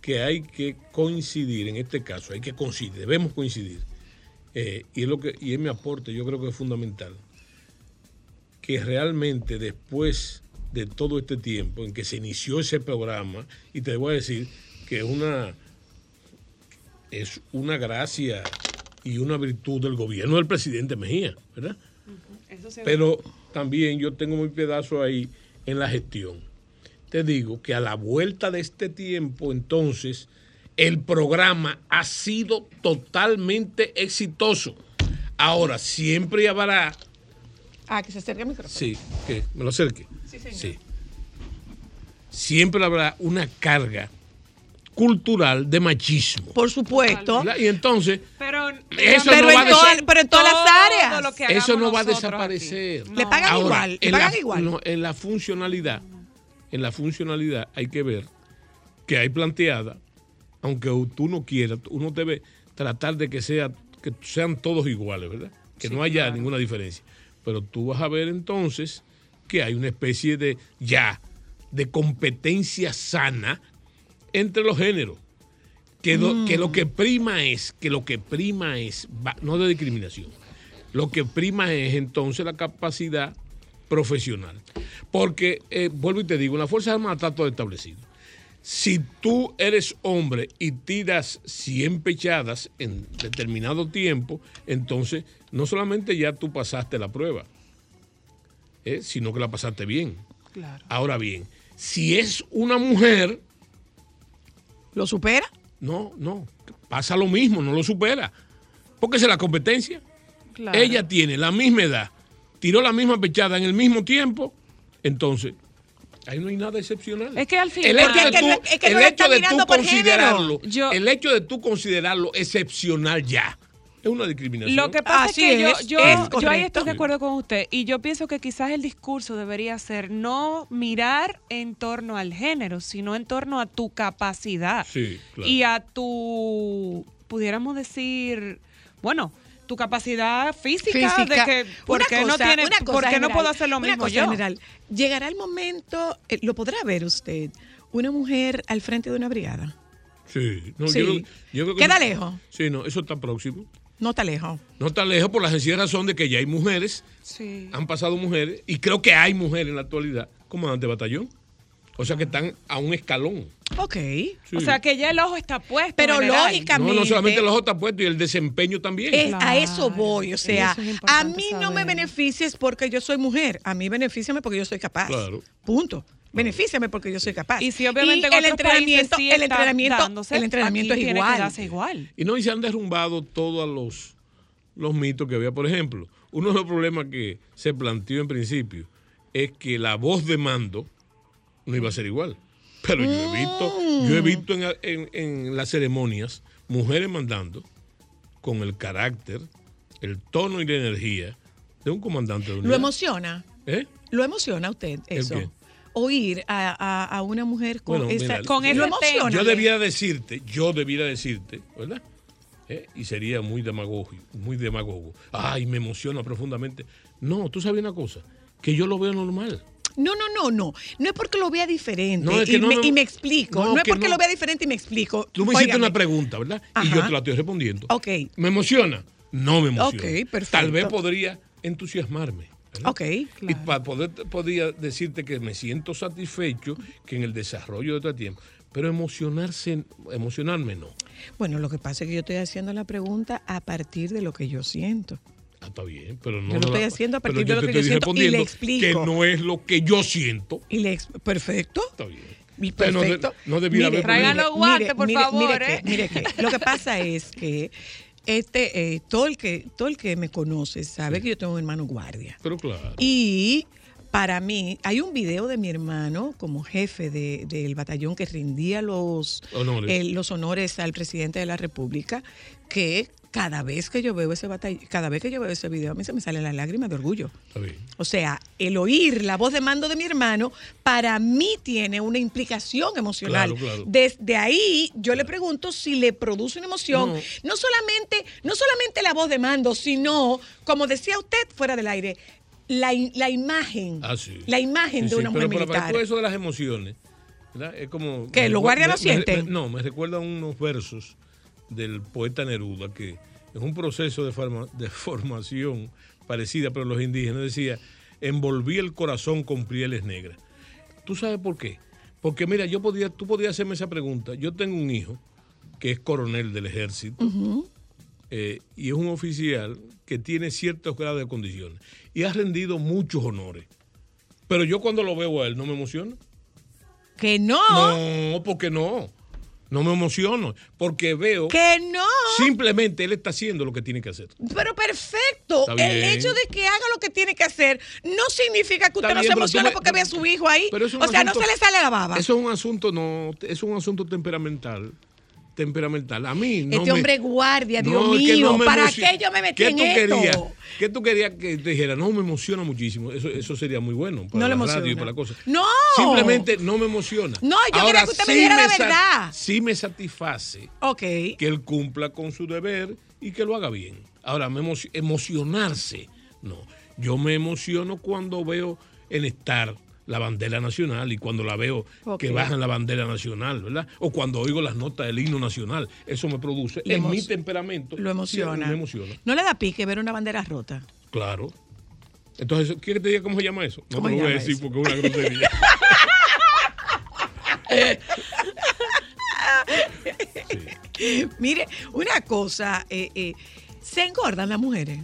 [SPEAKER 3] que hay que coincidir en este caso, hay que coincidir, debemos coincidir. Eh, y es lo que y es mi aporte, yo creo que es fundamental que realmente después de todo este tiempo en que se inició ese programa y te voy a decir que es una es una gracia y una virtud del gobierno del presidente Mejía, ¿verdad? Pero también yo tengo mi pedazo ahí en la gestión. Te digo que a la vuelta de este tiempo, entonces, el programa ha sido totalmente exitoso. Ahora, siempre habrá,
[SPEAKER 1] Ah, que se acerque al micrófono.
[SPEAKER 3] sí, que me lo acerque. Sí, Siempre habrá una carga cultural de machismo.
[SPEAKER 1] Por supuesto.
[SPEAKER 3] ¿verdad? Y entonces,
[SPEAKER 2] Pero,
[SPEAKER 3] Eso
[SPEAKER 1] Pero
[SPEAKER 3] no va
[SPEAKER 1] en,
[SPEAKER 3] a
[SPEAKER 1] toda-
[SPEAKER 3] decir-
[SPEAKER 1] pero en todas las áreas.
[SPEAKER 3] eso no va a desaparecer.
[SPEAKER 1] Le pagan
[SPEAKER 3] Ahora,
[SPEAKER 1] igual. Le
[SPEAKER 3] en
[SPEAKER 1] pagan
[SPEAKER 3] la,
[SPEAKER 1] igual.
[SPEAKER 3] no, en la funcionalidad, en la funcionalidad hay que ver que hay planteada, aunque tú no quieras, uno debe tratar de que sea que sean todos iguales, ¿verdad? Que no haya ninguna diferencia. Pero tú vas a ver entonces que hay una especie de ya de competencia sana entre los géneros. Que, lo- que prima es, que lo que prima es, no de discriminación, lo que prima es entonces la capacidad profesional. Porque, eh, vuelvo y te digo, la Fuerza Armada está todo establecido. Si tú eres hombre y tiras 100 pechadas en determinado tiempo, entonces no solamente ya tú pasaste la prueba, eh, sino que la pasaste bien. Ahora bien, si es una mujer,
[SPEAKER 1] ¿Lo supera?
[SPEAKER 3] no, no, pasa lo mismo, no lo supera. Porque esa es la competencia.
[SPEAKER 2] Claro.
[SPEAKER 3] Ella tiene la misma edad, tiró la misma pechada en el mismo tiempo, entonces ahí no hay nada excepcional.
[SPEAKER 2] Es que al fin-
[SPEAKER 3] el hecho de tú, el hecho de considerarlo.
[SPEAKER 2] Yo-
[SPEAKER 3] el hecho de tú considerarlo excepcional ya es una discriminación.
[SPEAKER 2] Lo que pasa
[SPEAKER 1] Así
[SPEAKER 2] es que
[SPEAKER 1] es,
[SPEAKER 2] yo, yo,
[SPEAKER 1] es
[SPEAKER 2] yo ahí estoy de acuerdo con usted y yo pienso que quizás el discurso debería ser no mirar en torno al género, sino en torno a tu capacidad
[SPEAKER 3] Sí, claro.
[SPEAKER 2] y a tu, pudiéramos decir, bueno, tu capacidad física, de que por
[SPEAKER 1] Una
[SPEAKER 2] qué no tiene,
[SPEAKER 1] una cosa
[SPEAKER 2] por qué no
[SPEAKER 1] general,
[SPEAKER 2] puedo hacer lo
[SPEAKER 1] una
[SPEAKER 2] mismo
[SPEAKER 1] cosa
[SPEAKER 2] yo.
[SPEAKER 1] general. Llegará el momento, eh, lo podrá ver usted, una mujer al frente de una brigada.
[SPEAKER 3] Sí, no,
[SPEAKER 1] Sí.
[SPEAKER 3] yo creo- yo creo que
[SPEAKER 1] Queda
[SPEAKER 3] eso-
[SPEAKER 1] lejos.
[SPEAKER 3] Sí, no, eso está próximo.
[SPEAKER 1] No está lejos.
[SPEAKER 3] No está lejos por la sencilla razón de que ya hay mujeres,
[SPEAKER 2] Sí.
[SPEAKER 3] han pasado mujeres, y creo que hay mujeres en la actualidad, comandante de batallón. O sea que están a un escalón.
[SPEAKER 1] Ok.
[SPEAKER 3] Sí.
[SPEAKER 2] O sea que ya el ojo está puesto.
[SPEAKER 1] Pero
[SPEAKER 2] general.
[SPEAKER 1] lógicamente-
[SPEAKER 3] no, no solamente el ojo está puesto y el desempeño también.
[SPEAKER 1] Es- a eso voy, o sea,
[SPEAKER 2] es
[SPEAKER 1] a mí no me beneficies porque yo soy mujer, a mí benefíciame porque yo soy capaz.
[SPEAKER 3] Claro.
[SPEAKER 1] Punto. Benefíciame porque yo soy capaz.
[SPEAKER 2] Y si obviamente en
[SPEAKER 1] el entrenamiento,
[SPEAKER 2] sí
[SPEAKER 1] el entrenamiento,
[SPEAKER 2] dándose,
[SPEAKER 1] el entrenamiento es igual.
[SPEAKER 3] Y no, y se han derrumbado todos los, los mitos que había. Por ejemplo, uno de los problemas que se planteó en principio es que la voz de mando no iba a ser igual. Pero yo he visto, yo he visto en, en- en las ceremonias mujeres mandando con el carácter, el tono y la energía de un comandante de unidad.
[SPEAKER 1] ¿Lo emociona?
[SPEAKER 3] ¿Eh?
[SPEAKER 1] ¿Lo emociona a usted
[SPEAKER 3] ¿El
[SPEAKER 1] eso? Oír a, a- a una mujer con
[SPEAKER 3] Bueno,
[SPEAKER 1] esa...
[SPEAKER 3] mira,
[SPEAKER 2] con
[SPEAKER 1] ¿Lo
[SPEAKER 2] tema.
[SPEAKER 1] emociona?
[SPEAKER 3] Yo debiera decirte, yo debiera decirte, ¿verdad? ¿Eh? Y sería muy demagogo, muy demagogo. Ay, me emociona profundamente. No, tú sabes una cosa, que yo lo veo normal.
[SPEAKER 1] No, no, no, no. No es porque lo vea diferente
[SPEAKER 3] No, es que
[SPEAKER 1] y,
[SPEAKER 3] no
[SPEAKER 1] me,
[SPEAKER 3] me-
[SPEAKER 1] y me explico.
[SPEAKER 3] no,
[SPEAKER 1] es
[SPEAKER 3] que
[SPEAKER 1] porque lo vea diferente y me explico.
[SPEAKER 3] Tú me hiciste una pregunta, ¿verdad? Y yo te la estoy respondiendo.
[SPEAKER 1] Ok.
[SPEAKER 3] ¿Me emociona? No me emociona.
[SPEAKER 1] Ok, perfecto.
[SPEAKER 3] Tal vez podría entusiasmarme. ¿Verdad?
[SPEAKER 1] Ok.
[SPEAKER 3] Y para poder podría decirte que me siento satisfecho que en el desarrollo de este tiempo. Pero emocionarse, emocionarme no.
[SPEAKER 1] Bueno, lo que pasa es que yo estoy haciendo la pregunta a partir de lo que yo siento.
[SPEAKER 3] Ah, está bien, pero no.
[SPEAKER 1] Yo lo estoy haciendo a partir de lo que yo siento y le explico.
[SPEAKER 3] Que no es lo que yo siento.
[SPEAKER 1] Y le perfecto.
[SPEAKER 3] Está bien. Pero no
[SPEAKER 1] Perfecto.
[SPEAKER 3] no debiera haber
[SPEAKER 2] los guantes, por favor,
[SPEAKER 1] mire
[SPEAKER 2] ¿eh?
[SPEAKER 1] que- mire que lo que pasa es que este eh, todo el que todo el que me conoce sabe que yo tengo un hermano guardia.
[SPEAKER 3] Pero claro.
[SPEAKER 1] Y para mí, hay un video de mi hermano como jefe de- del batallón que rindía los
[SPEAKER 3] Honores.
[SPEAKER 1] eh, los honores al presidente de la República, que cada vez que yo veo ese batallón, cada vez que yo veo ese video, a mí se me salen las lágrimas de orgullo. O sea, el oír la voz de mando de mi hermano, para mí tiene una implicación emocional.
[SPEAKER 3] Claro, claro.
[SPEAKER 1] Desde ahí, yo le pregunto si le produce una emoción,
[SPEAKER 3] No.
[SPEAKER 1] no. solamente, no solamente la voz de mando, sino, como decía usted fuera del aire, la, la imagen.
[SPEAKER 3] Ah, sí.
[SPEAKER 1] La imagen
[SPEAKER 3] Sí,
[SPEAKER 1] de una mujer
[SPEAKER 3] pero para
[SPEAKER 1] militar.
[SPEAKER 3] todo eso de las emociones, ¿verdad? Es como...
[SPEAKER 1] ¿Que
[SPEAKER 3] me
[SPEAKER 1] los
[SPEAKER 3] recuer-
[SPEAKER 1] guardias no
[SPEAKER 3] me- recuerdan unos versos del poeta Neruda que es un proceso de, forma- de formación parecida, pero los indígenas decía, envolví el corazón con pieles negras. ¿Tú sabes por qué? Porque mira, yo podía, tú podías hacerme esa pregunta. Yo tengo un hijo que es coronel del ejército eh, y es un oficial que tiene ciertos grados de condiciones y ha rendido muchos honores. Pero yo cuando lo veo a él no me emociono.
[SPEAKER 1] Que no,
[SPEAKER 3] No, porque no. No me emociono. Porque veo
[SPEAKER 1] que no.
[SPEAKER 3] simplemente él está haciendo lo que tiene que hacer.
[SPEAKER 1] Pero perfecto. El hecho de que haga lo que tiene que hacer no significa que usted no se emocione
[SPEAKER 3] me-
[SPEAKER 1] porque ve a su hijo ahí.
[SPEAKER 3] Pero
[SPEAKER 1] o sea, no se le sale la baba.
[SPEAKER 3] Eso es un asunto no, es un asunto temperamental. Temperamental. A mí no
[SPEAKER 1] este
[SPEAKER 3] me-
[SPEAKER 1] hombre guardia, Dios
[SPEAKER 3] No, es que
[SPEAKER 1] mío,
[SPEAKER 3] no
[SPEAKER 1] ¿para qué yo me metí
[SPEAKER 3] ¿Qué
[SPEAKER 1] en
[SPEAKER 3] tú
[SPEAKER 1] esto?
[SPEAKER 3] Querías, ¿Qué tú querías que te dijera? No, me emociona muchísimo. Eso, eso sería muy bueno para
[SPEAKER 1] No
[SPEAKER 3] la radio y para la cosa.
[SPEAKER 1] No.
[SPEAKER 3] Simplemente no me emociona.
[SPEAKER 1] No, yo quería que usted me dijera la verdad.
[SPEAKER 3] Sí me satisface
[SPEAKER 1] Ok.
[SPEAKER 3] que él cumpla con su deber y que lo haga bien. Ahora, me emo- emocionarse, no. Yo me emociono cuando veo en estar la bandera nacional y cuando la veo que bajan la bandera nacional, ¿verdad? O cuando oigo las notas del himno nacional. Eso me produce, en mi temperamento,
[SPEAKER 1] Lo emociona.
[SPEAKER 3] Me emociona,
[SPEAKER 1] No le da pique ver una bandera rota.
[SPEAKER 3] claro. Entonces, ¿quieres que te diga cómo se llama eso? No
[SPEAKER 1] ¿Cómo
[SPEAKER 3] te lo voy a decir
[SPEAKER 1] eso?
[SPEAKER 3] porque es una grosería.
[SPEAKER 1] Mire, una cosa, eh, eh, se engordan las mujeres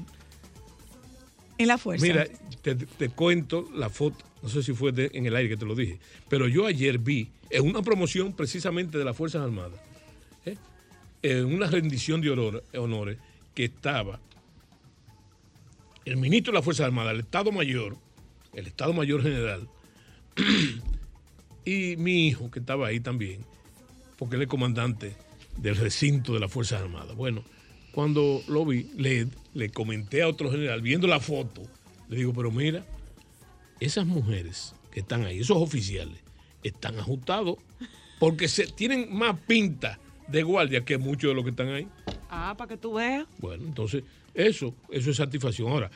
[SPEAKER 1] en la fuerza.
[SPEAKER 3] Mira, te, te cuento la foto, no sé si fue en el aire que te lo dije, pero yo ayer vi en una promoción precisamente de las Fuerzas Armadas, ¿eh? en una rendición de honor- honores que estaba el ministro de las Fuerzas Armadas, el Estado Mayor, el Estado Mayor General, y mi hijo que estaba ahí también, porque él es comandante del recinto de las Fuerzas Armadas. Bueno, cuando lo vi, le, le comenté a otro general, viendo la foto, le digo, pero mira, esas mujeres que están ahí, esos oficiales, están ajustados porque se, tienen más pinta de guardia que muchos de los que están ahí.
[SPEAKER 2] Ah, para que tú veas.
[SPEAKER 3] Bueno, entonces, eso, eso es satisfacción. Ahora,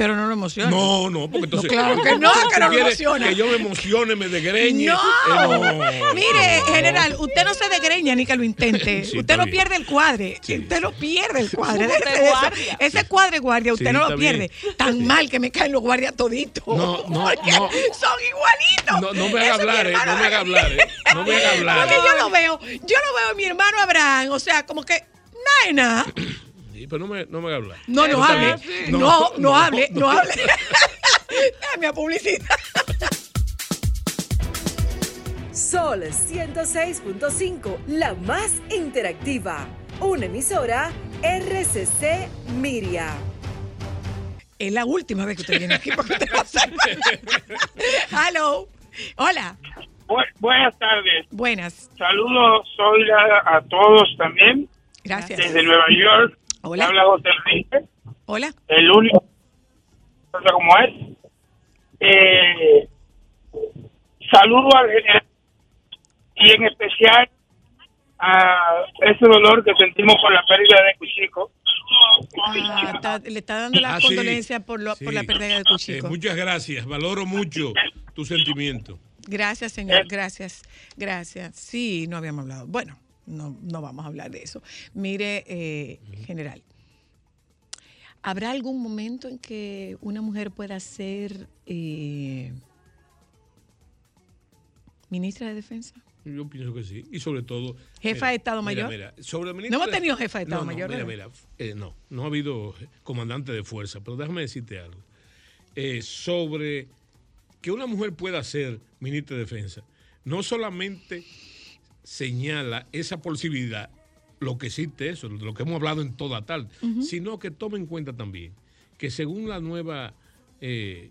[SPEAKER 1] Pero no lo emociona.
[SPEAKER 3] no, no, porque entonces.
[SPEAKER 1] claro que no,
[SPEAKER 3] ¿tú
[SPEAKER 1] que no lo emociona.
[SPEAKER 3] Que yo me emocione, me degreñe.
[SPEAKER 1] No.
[SPEAKER 3] Eh, no.
[SPEAKER 1] Mire,
[SPEAKER 3] No.
[SPEAKER 1] general, usted no se degreña ni que lo intente.
[SPEAKER 3] Sí,
[SPEAKER 1] usted no
[SPEAKER 3] bien.
[SPEAKER 1] pierde el cuadre.
[SPEAKER 3] Sí.
[SPEAKER 1] Usted no pierde el cuadre.
[SPEAKER 2] Guardia.
[SPEAKER 1] Ese cuadre guardia, usted
[SPEAKER 3] Sí,
[SPEAKER 1] no lo
[SPEAKER 3] está bien.
[SPEAKER 1] pierde. Tan mal que me caen los guardias toditos.
[SPEAKER 3] No, no,
[SPEAKER 1] Porque
[SPEAKER 3] no.
[SPEAKER 1] Son igualitos.
[SPEAKER 3] No, no me haga
[SPEAKER 1] Ese mi
[SPEAKER 3] hablar, eh, no me haga hablar, eh. No me haga hablar.
[SPEAKER 1] Porque yo lo veo, yo lo veo a mi hermano Abraham, o sea, como que, nada, nada.
[SPEAKER 3] Sí, pero no me, no me hablar.
[SPEAKER 1] No, no hable. No, no, hable, no, hable. Dame a publicidad.
[SPEAKER 4] Sol 106.5, la más interactiva. Una emisora RCC Miria.
[SPEAKER 1] Es la última vez que usted viene aquí porque usted va a. Hello. Hola.
[SPEAKER 8] Bu- buenas tardes.
[SPEAKER 1] Buenas.
[SPEAKER 8] Saludos soy a, a todos también
[SPEAKER 1] Gracias.
[SPEAKER 8] desde Nueva York.
[SPEAKER 1] Hola.
[SPEAKER 8] Habla José Enrique,
[SPEAKER 1] Hola.
[SPEAKER 8] el único como es. Eh, saludo al general y en especial a ese dolor que sentimos por la pérdida de Cuchico.
[SPEAKER 1] Ah, está- le está dando las
[SPEAKER 3] Ah, sí.
[SPEAKER 1] condolencias por, lo- por la pérdida
[SPEAKER 3] Eh,
[SPEAKER 1] cuchico.
[SPEAKER 3] muchas gracias, valoro mucho tu sentimiento.
[SPEAKER 1] Gracias, señor. Gracias. Gracias. Sí, no habíamos hablado. Bueno, no, no vamos a hablar de eso. Mire, eh, general, ¿habrá algún momento en que una mujer pueda ser eh, ministra de Defensa?
[SPEAKER 3] Yo pienso que sí. Y sobre todo.
[SPEAKER 1] ¿Jefa de Estado Mayor?
[SPEAKER 3] sobre
[SPEAKER 1] No hemos tenido jefa de Estado
[SPEAKER 3] No, no,
[SPEAKER 1] Mayor,
[SPEAKER 3] Mira, mira, eh, no, no ha habido comandante de fuerza, pero déjame decirte algo. Eh, sobre que una mujer pueda ser ministra de Defensa, no solamente señala esa posibilidad, lo que existe eso, lo que hemos hablado en toda tal, sino que tome en cuenta también que según la nueva eh,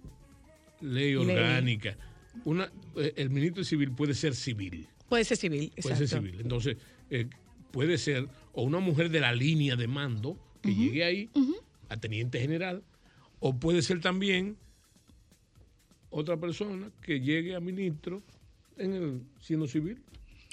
[SPEAKER 3] ley
[SPEAKER 1] Ley.
[SPEAKER 3] orgánica, una, eh, el ministro civil puede ser civil.
[SPEAKER 1] Puede ser civil,
[SPEAKER 3] Puede
[SPEAKER 1] exacto.
[SPEAKER 3] ser civil. Entonces, eh, puede ser o una mujer de la línea de mando que llegue ahí a teniente general, o puede ser también otra persona que llegue a ministro en el siendo civil.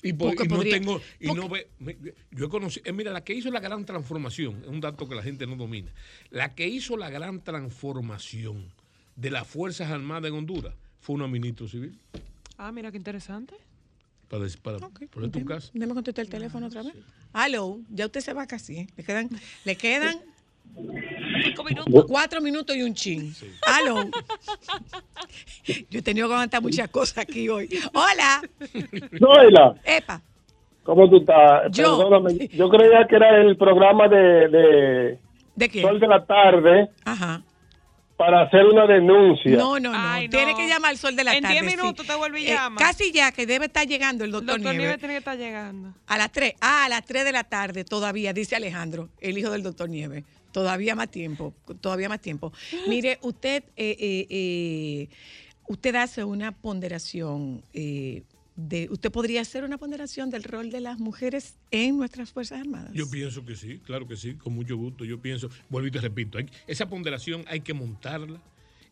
[SPEAKER 3] Y, po-
[SPEAKER 1] Porque
[SPEAKER 3] y no
[SPEAKER 1] podría-
[SPEAKER 3] tengo, y no ve, me- yo he conocido, eh, mira, la que hizo la gran transformación, es un dato que la gente no domina, la que hizo la gran transformación de las Fuerzas Armadas en Honduras fue una ministro civil,
[SPEAKER 2] Ah, mira qué interesante.
[SPEAKER 3] para, para poner tu caso.
[SPEAKER 1] Déjame contestar el teléfono otra vez. Aló, ya usted se va casi. ¿eh? Le quedan, le quedan
[SPEAKER 2] Cinco minutos.
[SPEAKER 1] cuatro minutos y un chin. Aló. Yo he tenido que aguantar muchas cosas aquí hoy. Hola.
[SPEAKER 9] Zoila,
[SPEAKER 1] Epa.
[SPEAKER 9] ¿cómo tú estás?
[SPEAKER 1] Yo.
[SPEAKER 9] Perdóname, yo creía que era el programa de, de
[SPEAKER 1] ¿De qué?
[SPEAKER 9] Sol de la Tarde
[SPEAKER 1] Ajá.
[SPEAKER 9] para hacer una denuncia.
[SPEAKER 1] No, no, no.
[SPEAKER 2] Ay,
[SPEAKER 1] Tiene
[SPEAKER 2] no.
[SPEAKER 1] que llamar al sol de la
[SPEAKER 2] En
[SPEAKER 1] tarde.
[SPEAKER 2] 10
[SPEAKER 1] sí.
[SPEAKER 2] minutos te vuelve y
[SPEAKER 1] Eh,
[SPEAKER 2] llama.
[SPEAKER 1] casi ya, que debe estar llegando el
[SPEAKER 2] El
[SPEAKER 1] doctor,
[SPEAKER 2] doctor
[SPEAKER 1] Nieves.
[SPEAKER 2] Nieves tiene que estar llegando.
[SPEAKER 1] A las 3. Ah, a las 3 de la tarde todavía, dice Alejandro, el hijo del doctor Nieves. Todavía más tiempo, todavía más tiempo. Mire, usted, eh, eh, eh, usted hace una ponderación de, usted podría hacer una ponderación del rol de las mujeres en nuestras Fuerzas Armadas.
[SPEAKER 3] Yo pienso que sí, claro que sí, con mucho gusto. Yo pienso, vuelvo y te repito, esa ponderación hay que montarla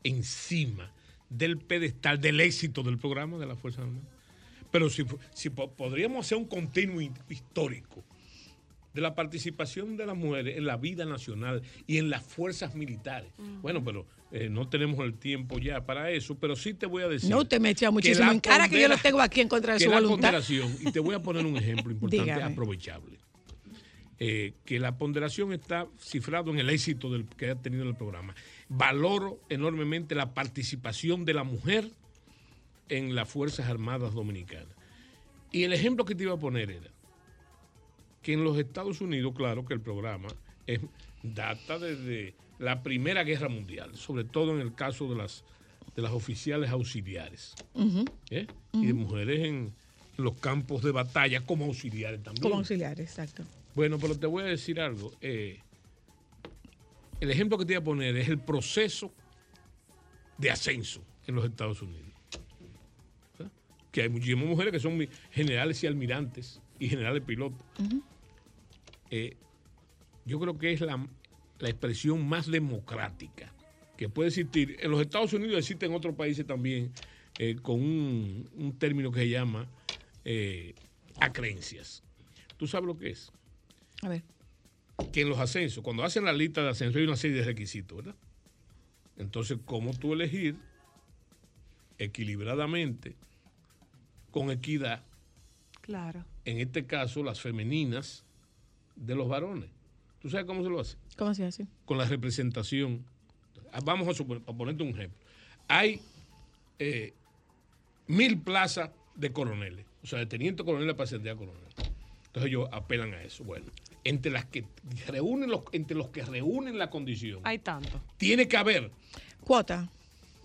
[SPEAKER 3] encima del pedestal del éxito del programa de la Fuerza Armada. Pero si, si po- podríamos hacer un continuo hi- histórico de la participación de las mujeres en la vida nacional y en las fuerzas militares. Bueno, pero eh, no tenemos el tiempo ya para eso, pero sí te voy a decir.
[SPEAKER 1] No, usted me echa muchísimo en cara que yo lo tengo aquí en contra de
[SPEAKER 3] que
[SPEAKER 1] su
[SPEAKER 3] la
[SPEAKER 1] voluntad.
[SPEAKER 3] ponderación, y te voy a poner un ejemplo importante, aprovechable. Eh, que la ponderación está cifrado en el éxito del, que ha tenido el programa. Valoro enormemente la participación de la mujer en las Fuerzas Armadas Dominicanas. Y el ejemplo que te iba a poner era que en los Estados Unidos, claro que el programa es, data desde la Primera Guerra Mundial, sobre todo en el caso de las, de las oficiales auxiliares. ¿eh? y de mujeres en los campos de batalla como auxiliares también.
[SPEAKER 1] Como auxiliar, exacto.
[SPEAKER 3] Bueno, pero te voy a decir algo. eh, el ejemplo que te voy a poner es el proceso de ascenso en los Estados Unidos. ¿verdad? Que hay muchísimas mujeres que son generales y almirantes y generales pilotos. Eh, yo creo que es la, la expresión más democrática que puede existir. En los Estados Unidos existe en otros países también eh, con un, un término que se llama eh, acreencias. ¿Tú sabes lo que es?
[SPEAKER 1] A ver.
[SPEAKER 3] Que en los ascensos, cuando hacen la lista de ascenso hay una serie de requisitos, ¿verdad? Entonces, ¿cómo tú elegir equilibradamente, con equidad,
[SPEAKER 2] Claro.
[SPEAKER 3] en este caso las femeninas de los varones? ¿Tú sabes cómo se lo hace?
[SPEAKER 1] ¿Cómo se hace?
[SPEAKER 3] con la representación. Ah, Vamos a, suponer, a ponerte un ejemplo. Hay eh, mil plazas de coroneles, o sea, de teniente coronel para ascender a coronel. Entonces ellos apelan a eso. Bueno, entre las que reúnen los, entre los que reúnen la condición,
[SPEAKER 2] Hay tanto.
[SPEAKER 3] tiene que haber
[SPEAKER 1] Cuota.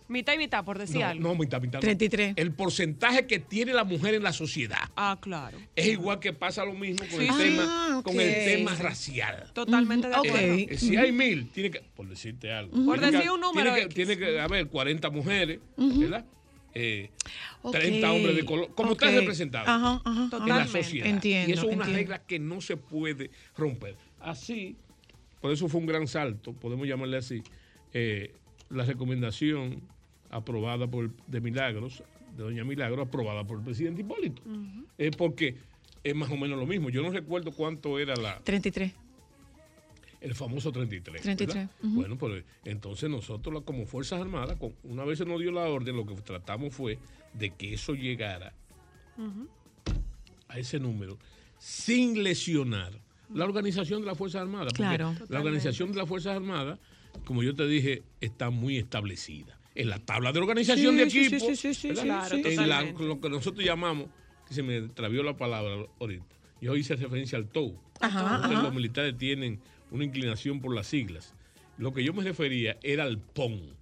[SPEAKER 2] Mitad y mitad, por decir
[SPEAKER 3] no,
[SPEAKER 2] algo.
[SPEAKER 3] no, mitad, mitad, no.
[SPEAKER 1] 33.
[SPEAKER 3] El porcentaje que tiene la mujer en la sociedad
[SPEAKER 2] Ah, claro.
[SPEAKER 3] es igual que pasa lo mismo con,
[SPEAKER 2] Sí,
[SPEAKER 3] el, tema,
[SPEAKER 1] Ah,
[SPEAKER 3] con el tema racial.
[SPEAKER 2] Totalmente de acuerdo.
[SPEAKER 3] Eh, Si hay mil, tiene que, por decirte algo,
[SPEAKER 2] Por
[SPEAKER 3] tiene que-
[SPEAKER 2] decir un número
[SPEAKER 3] tiene que,
[SPEAKER 2] X.
[SPEAKER 3] tiene que haber 40 mujeres, ¿verdad? Eh,
[SPEAKER 1] Ok.
[SPEAKER 3] 30 hombres de color, como
[SPEAKER 1] Ok.
[SPEAKER 3] está representado
[SPEAKER 1] Ajá, ajá,
[SPEAKER 3] en la sociedad.
[SPEAKER 1] Entiendo,
[SPEAKER 3] y eso es una
[SPEAKER 1] entiendo.
[SPEAKER 3] regla que no se puede romper. Así, por eso fue un gran salto, podemos llamarle así, eh, la recomendación aprobada por de Milagros, de Doña Milagros, aprobada por el presidente Hipólito. Eh, porque es más o menos lo mismo. Yo no recuerdo cuánto era la,
[SPEAKER 1] 33.
[SPEAKER 3] el famoso 33.
[SPEAKER 1] 33,
[SPEAKER 3] ¿verdad?
[SPEAKER 1] ujú.
[SPEAKER 3] Bueno, pues entonces nosotros como Fuerzas Armadas, una vez se nos dio la orden, lo que tratamos fue de que eso llegara a ese número sin lesionar la organización de las Fuerzas Armadas. porque
[SPEAKER 1] Claro.
[SPEAKER 3] La organización de las Fuerzas Armadas, como yo te dije, está muy establecida. En la tabla de organización
[SPEAKER 1] Sí,
[SPEAKER 3] de equipo,
[SPEAKER 1] sí, sí, sí, sí,
[SPEAKER 3] ¿verdad?
[SPEAKER 2] claro,
[SPEAKER 3] en la- lo que nosotros llamamos que se me travió la palabra ahorita. Yo hice referencia al TOW. Los militares tienen una inclinación por las siglas. Lo que yo me refería era al PON.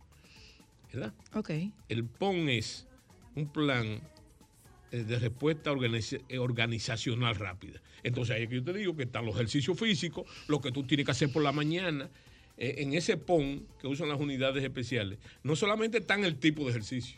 [SPEAKER 3] ¿Verdad?
[SPEAKER 1] Ok.
[SPEAKER 3] El PON es un plan eh, de respuesta eh, organizacional rápida. Entonces ahí es que yo te digo que están los ejercicios físicos, lo que tú tienes que hacer por la mañana. Eh, en ese PON que usan las unidades especiales, no solamente están el tipo de ejercicio,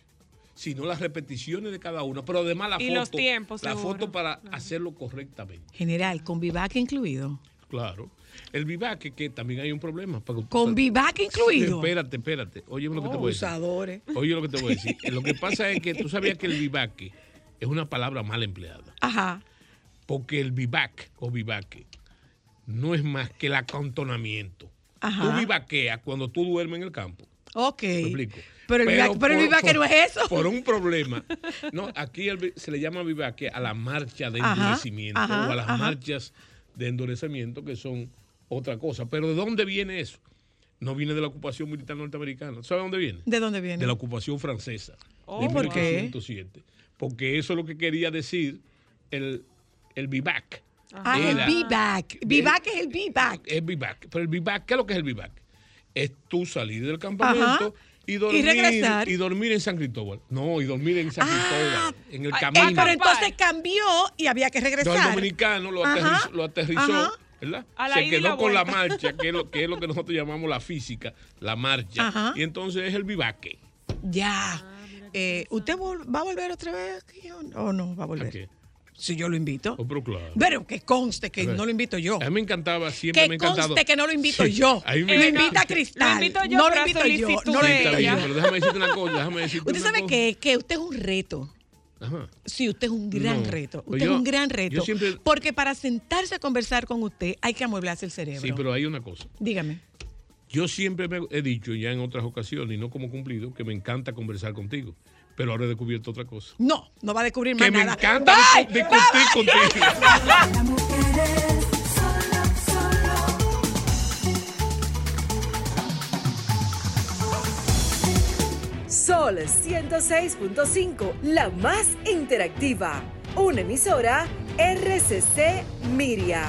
[SPEAKER 3] sino las repeticiones de cada una, pero además la
[SPEAKER 2] Y
[SPEAKER 3] foto.
[SPEAKER 2] los tiempos,
[SPEAKER 3] La
[SPEAKER 2] seguro.
[SPEAKER 3] foto para hacerlo correctamente.
[SPEAKER 1] General, con Vivac incluido.
[SPEAKER 3] Claro. El vivaque, que también hay un problema. para
[SPEAKER 1] Con Vivac incluido.
[SPEAKER 3] Espérate, espérate. Oye lo que te
[SPEAKER 1] Oh,
[SPEAKER 3] voy a decir.
[SPEAKER 1] usadores.
[SPEAKER 3] Oye lo que te voy a decir. Lo que pasa es que tú sabías que el vivaque es una palabra mal empleada.
[SPEAKER 1] Ajá.
[SPEAKER 3] Porque el vivac o vivaque no es más que el acantonamiento.
[SPEAKER 1] Ajá.
[SPEAKER 3] Tú vivaqueas cuando tú duermes en el campo.
[SPEAKER 1] Ok.
[SPEAKER 3] ¿Me explico?
[SPEAKER 1] Pero el pero el vivaque no es eso.
[SPEAKER 3] Por un problema. No, aquí el se le llama vivaque a la marcha de
[SPEAKER 1] Ajá,
[SPEAKER 3] endurecimiento
[SPEAKER 1] ajá,
[SPEAKER 3] o a las marchas de endurecimiento que son otra cosa. Pero ¿de dónde viene eso? No viene de la ocupación militar norteamericana. ¿Sabe dónde viene?
[SPEAKER 1] ¿De dónde viene?
[SPEAKER 3] De la ocupación francesa.
[SPEAKER 1] Oh,
[SPEAKER 3] de
[SPEAKER 1] ¿por qué?
[SPEAKER 3] 1807. Porque eso es lo que quería decir el, el vivac.
[SPEAKER 1] Ah, el
[SPEAKER 3] Era-
[SPEAKER 1] Vivac. Vivac es el Vivac.
[SPEAKER 3] es vivac. Pero el vivac, ¿qué es lo que es el vivac? Es tú salir del campamento
[SPEAKER 1] Ajá.
[SPEAKER 3] y
[SPEAKER 1] Y
[SPEAKER 3] dormir,
[SPEAKER 1] regresar.
[SPEAKER 3] y dormir en San Cristóbal. No, y dormir en San Cristóbal, en el
[SPEAKER 1] Ah,
[SPEAKER 3] camino.
[SPEAKER 1] pero entonces cambió y había que
[SPEAKER 3] No, el
[SPEAKER 1] regresar.
[SPEAKER 3] dominicano lo
[SPEAKER 1] Ajá.
[SPEAKER 3] aterrizó, lo aterrizó. ¿verdad? Se quedó
[SPEAKER 1] la
[SPEAKER 3] con la marcha, que es, lo, que es lo que nosotros llamamos la física, la marcha.
[SPEAKER 1] Ajá.
[SPEAKER 3] Y entonces es el vivaque.
[SPEAKER 1] Ya. Eh, ¿Usted va a volver otra vez aquí o no? o no va a volver?
[SPEAKER 3] ¿A qué?
[SPEAKER 1] Si yo lo invito.
[SPEAKER 3] Oh, pero claro.
[SPEAKER 1] Pero que conste que no lo invito yo.
[SPEAKER 3] A mí me encantaba, siempre
[SPEAKER 1] Que
[SPEAKER 3] me ha encantado.
[SPEAKER 1] conste que no lo invito
[SPEAKER 3] Sí,
[SPEAKER 1] yo.
[SPEAKER 3] a mí me
[SPEAKER 1] invita Cristal.
[SPEAKER 2] Lo invito yo
[SPEAKER 1] no lo invito yo. No lo
[SPEAKER 3] Sí,
[SPEAKER 1] invito yo.
[SPEAKER 3] pero déjame decirte una cosa, déjame decirte
[SPEAKER 1] Usted
[SPEAKER 3] una
[SPEAKER 1] sabe
[SPEAKER 3] cosa.
[SPEAKER 1] que, que usted es un reto.
[SPEAKER 3] Ajá.
[SPEAKER 1] Sí, usted es un gran
[SPEAKER 3] No,
[SPEAKER 1] reto.
[SPEAKER 3] pues
[SPEAKER 1] Usted
[SPEAKER 3] yo-
[SPEAKER 1] es un gran
[SPEAKER 3] yo
[SPEAKER 1] reto.
[SPEAKER 3] siempre-
[SPEAKER 1] Porque para sentarse a conversar con usted hay que amueblarse el cerebro.
[SPEAKER 3] Sí, pero hay una cosa.
[SPEAKER 1] Dígame.
[SPEAKER 3] Yo siempre me he dicho ya en otras ocasiones, y no como cumplido, que me encanta conversar contigo. Pero ahora he descubierto otra cosa.
[SPEAKER 1] No, no va a descubrir
[SPEAKER 3] Que
[SPEAKER 1] más
[SPEAKER 3] me
[SPEAKER 1] nada.
[SPEAKER 3] encanta
[SPEAKER 1] Bye,
[SPEAKER 3] discu- discutir contigo.
[SPEAKER 4] Sol 106.5, la más interactiva. Una emisora RCC Miria.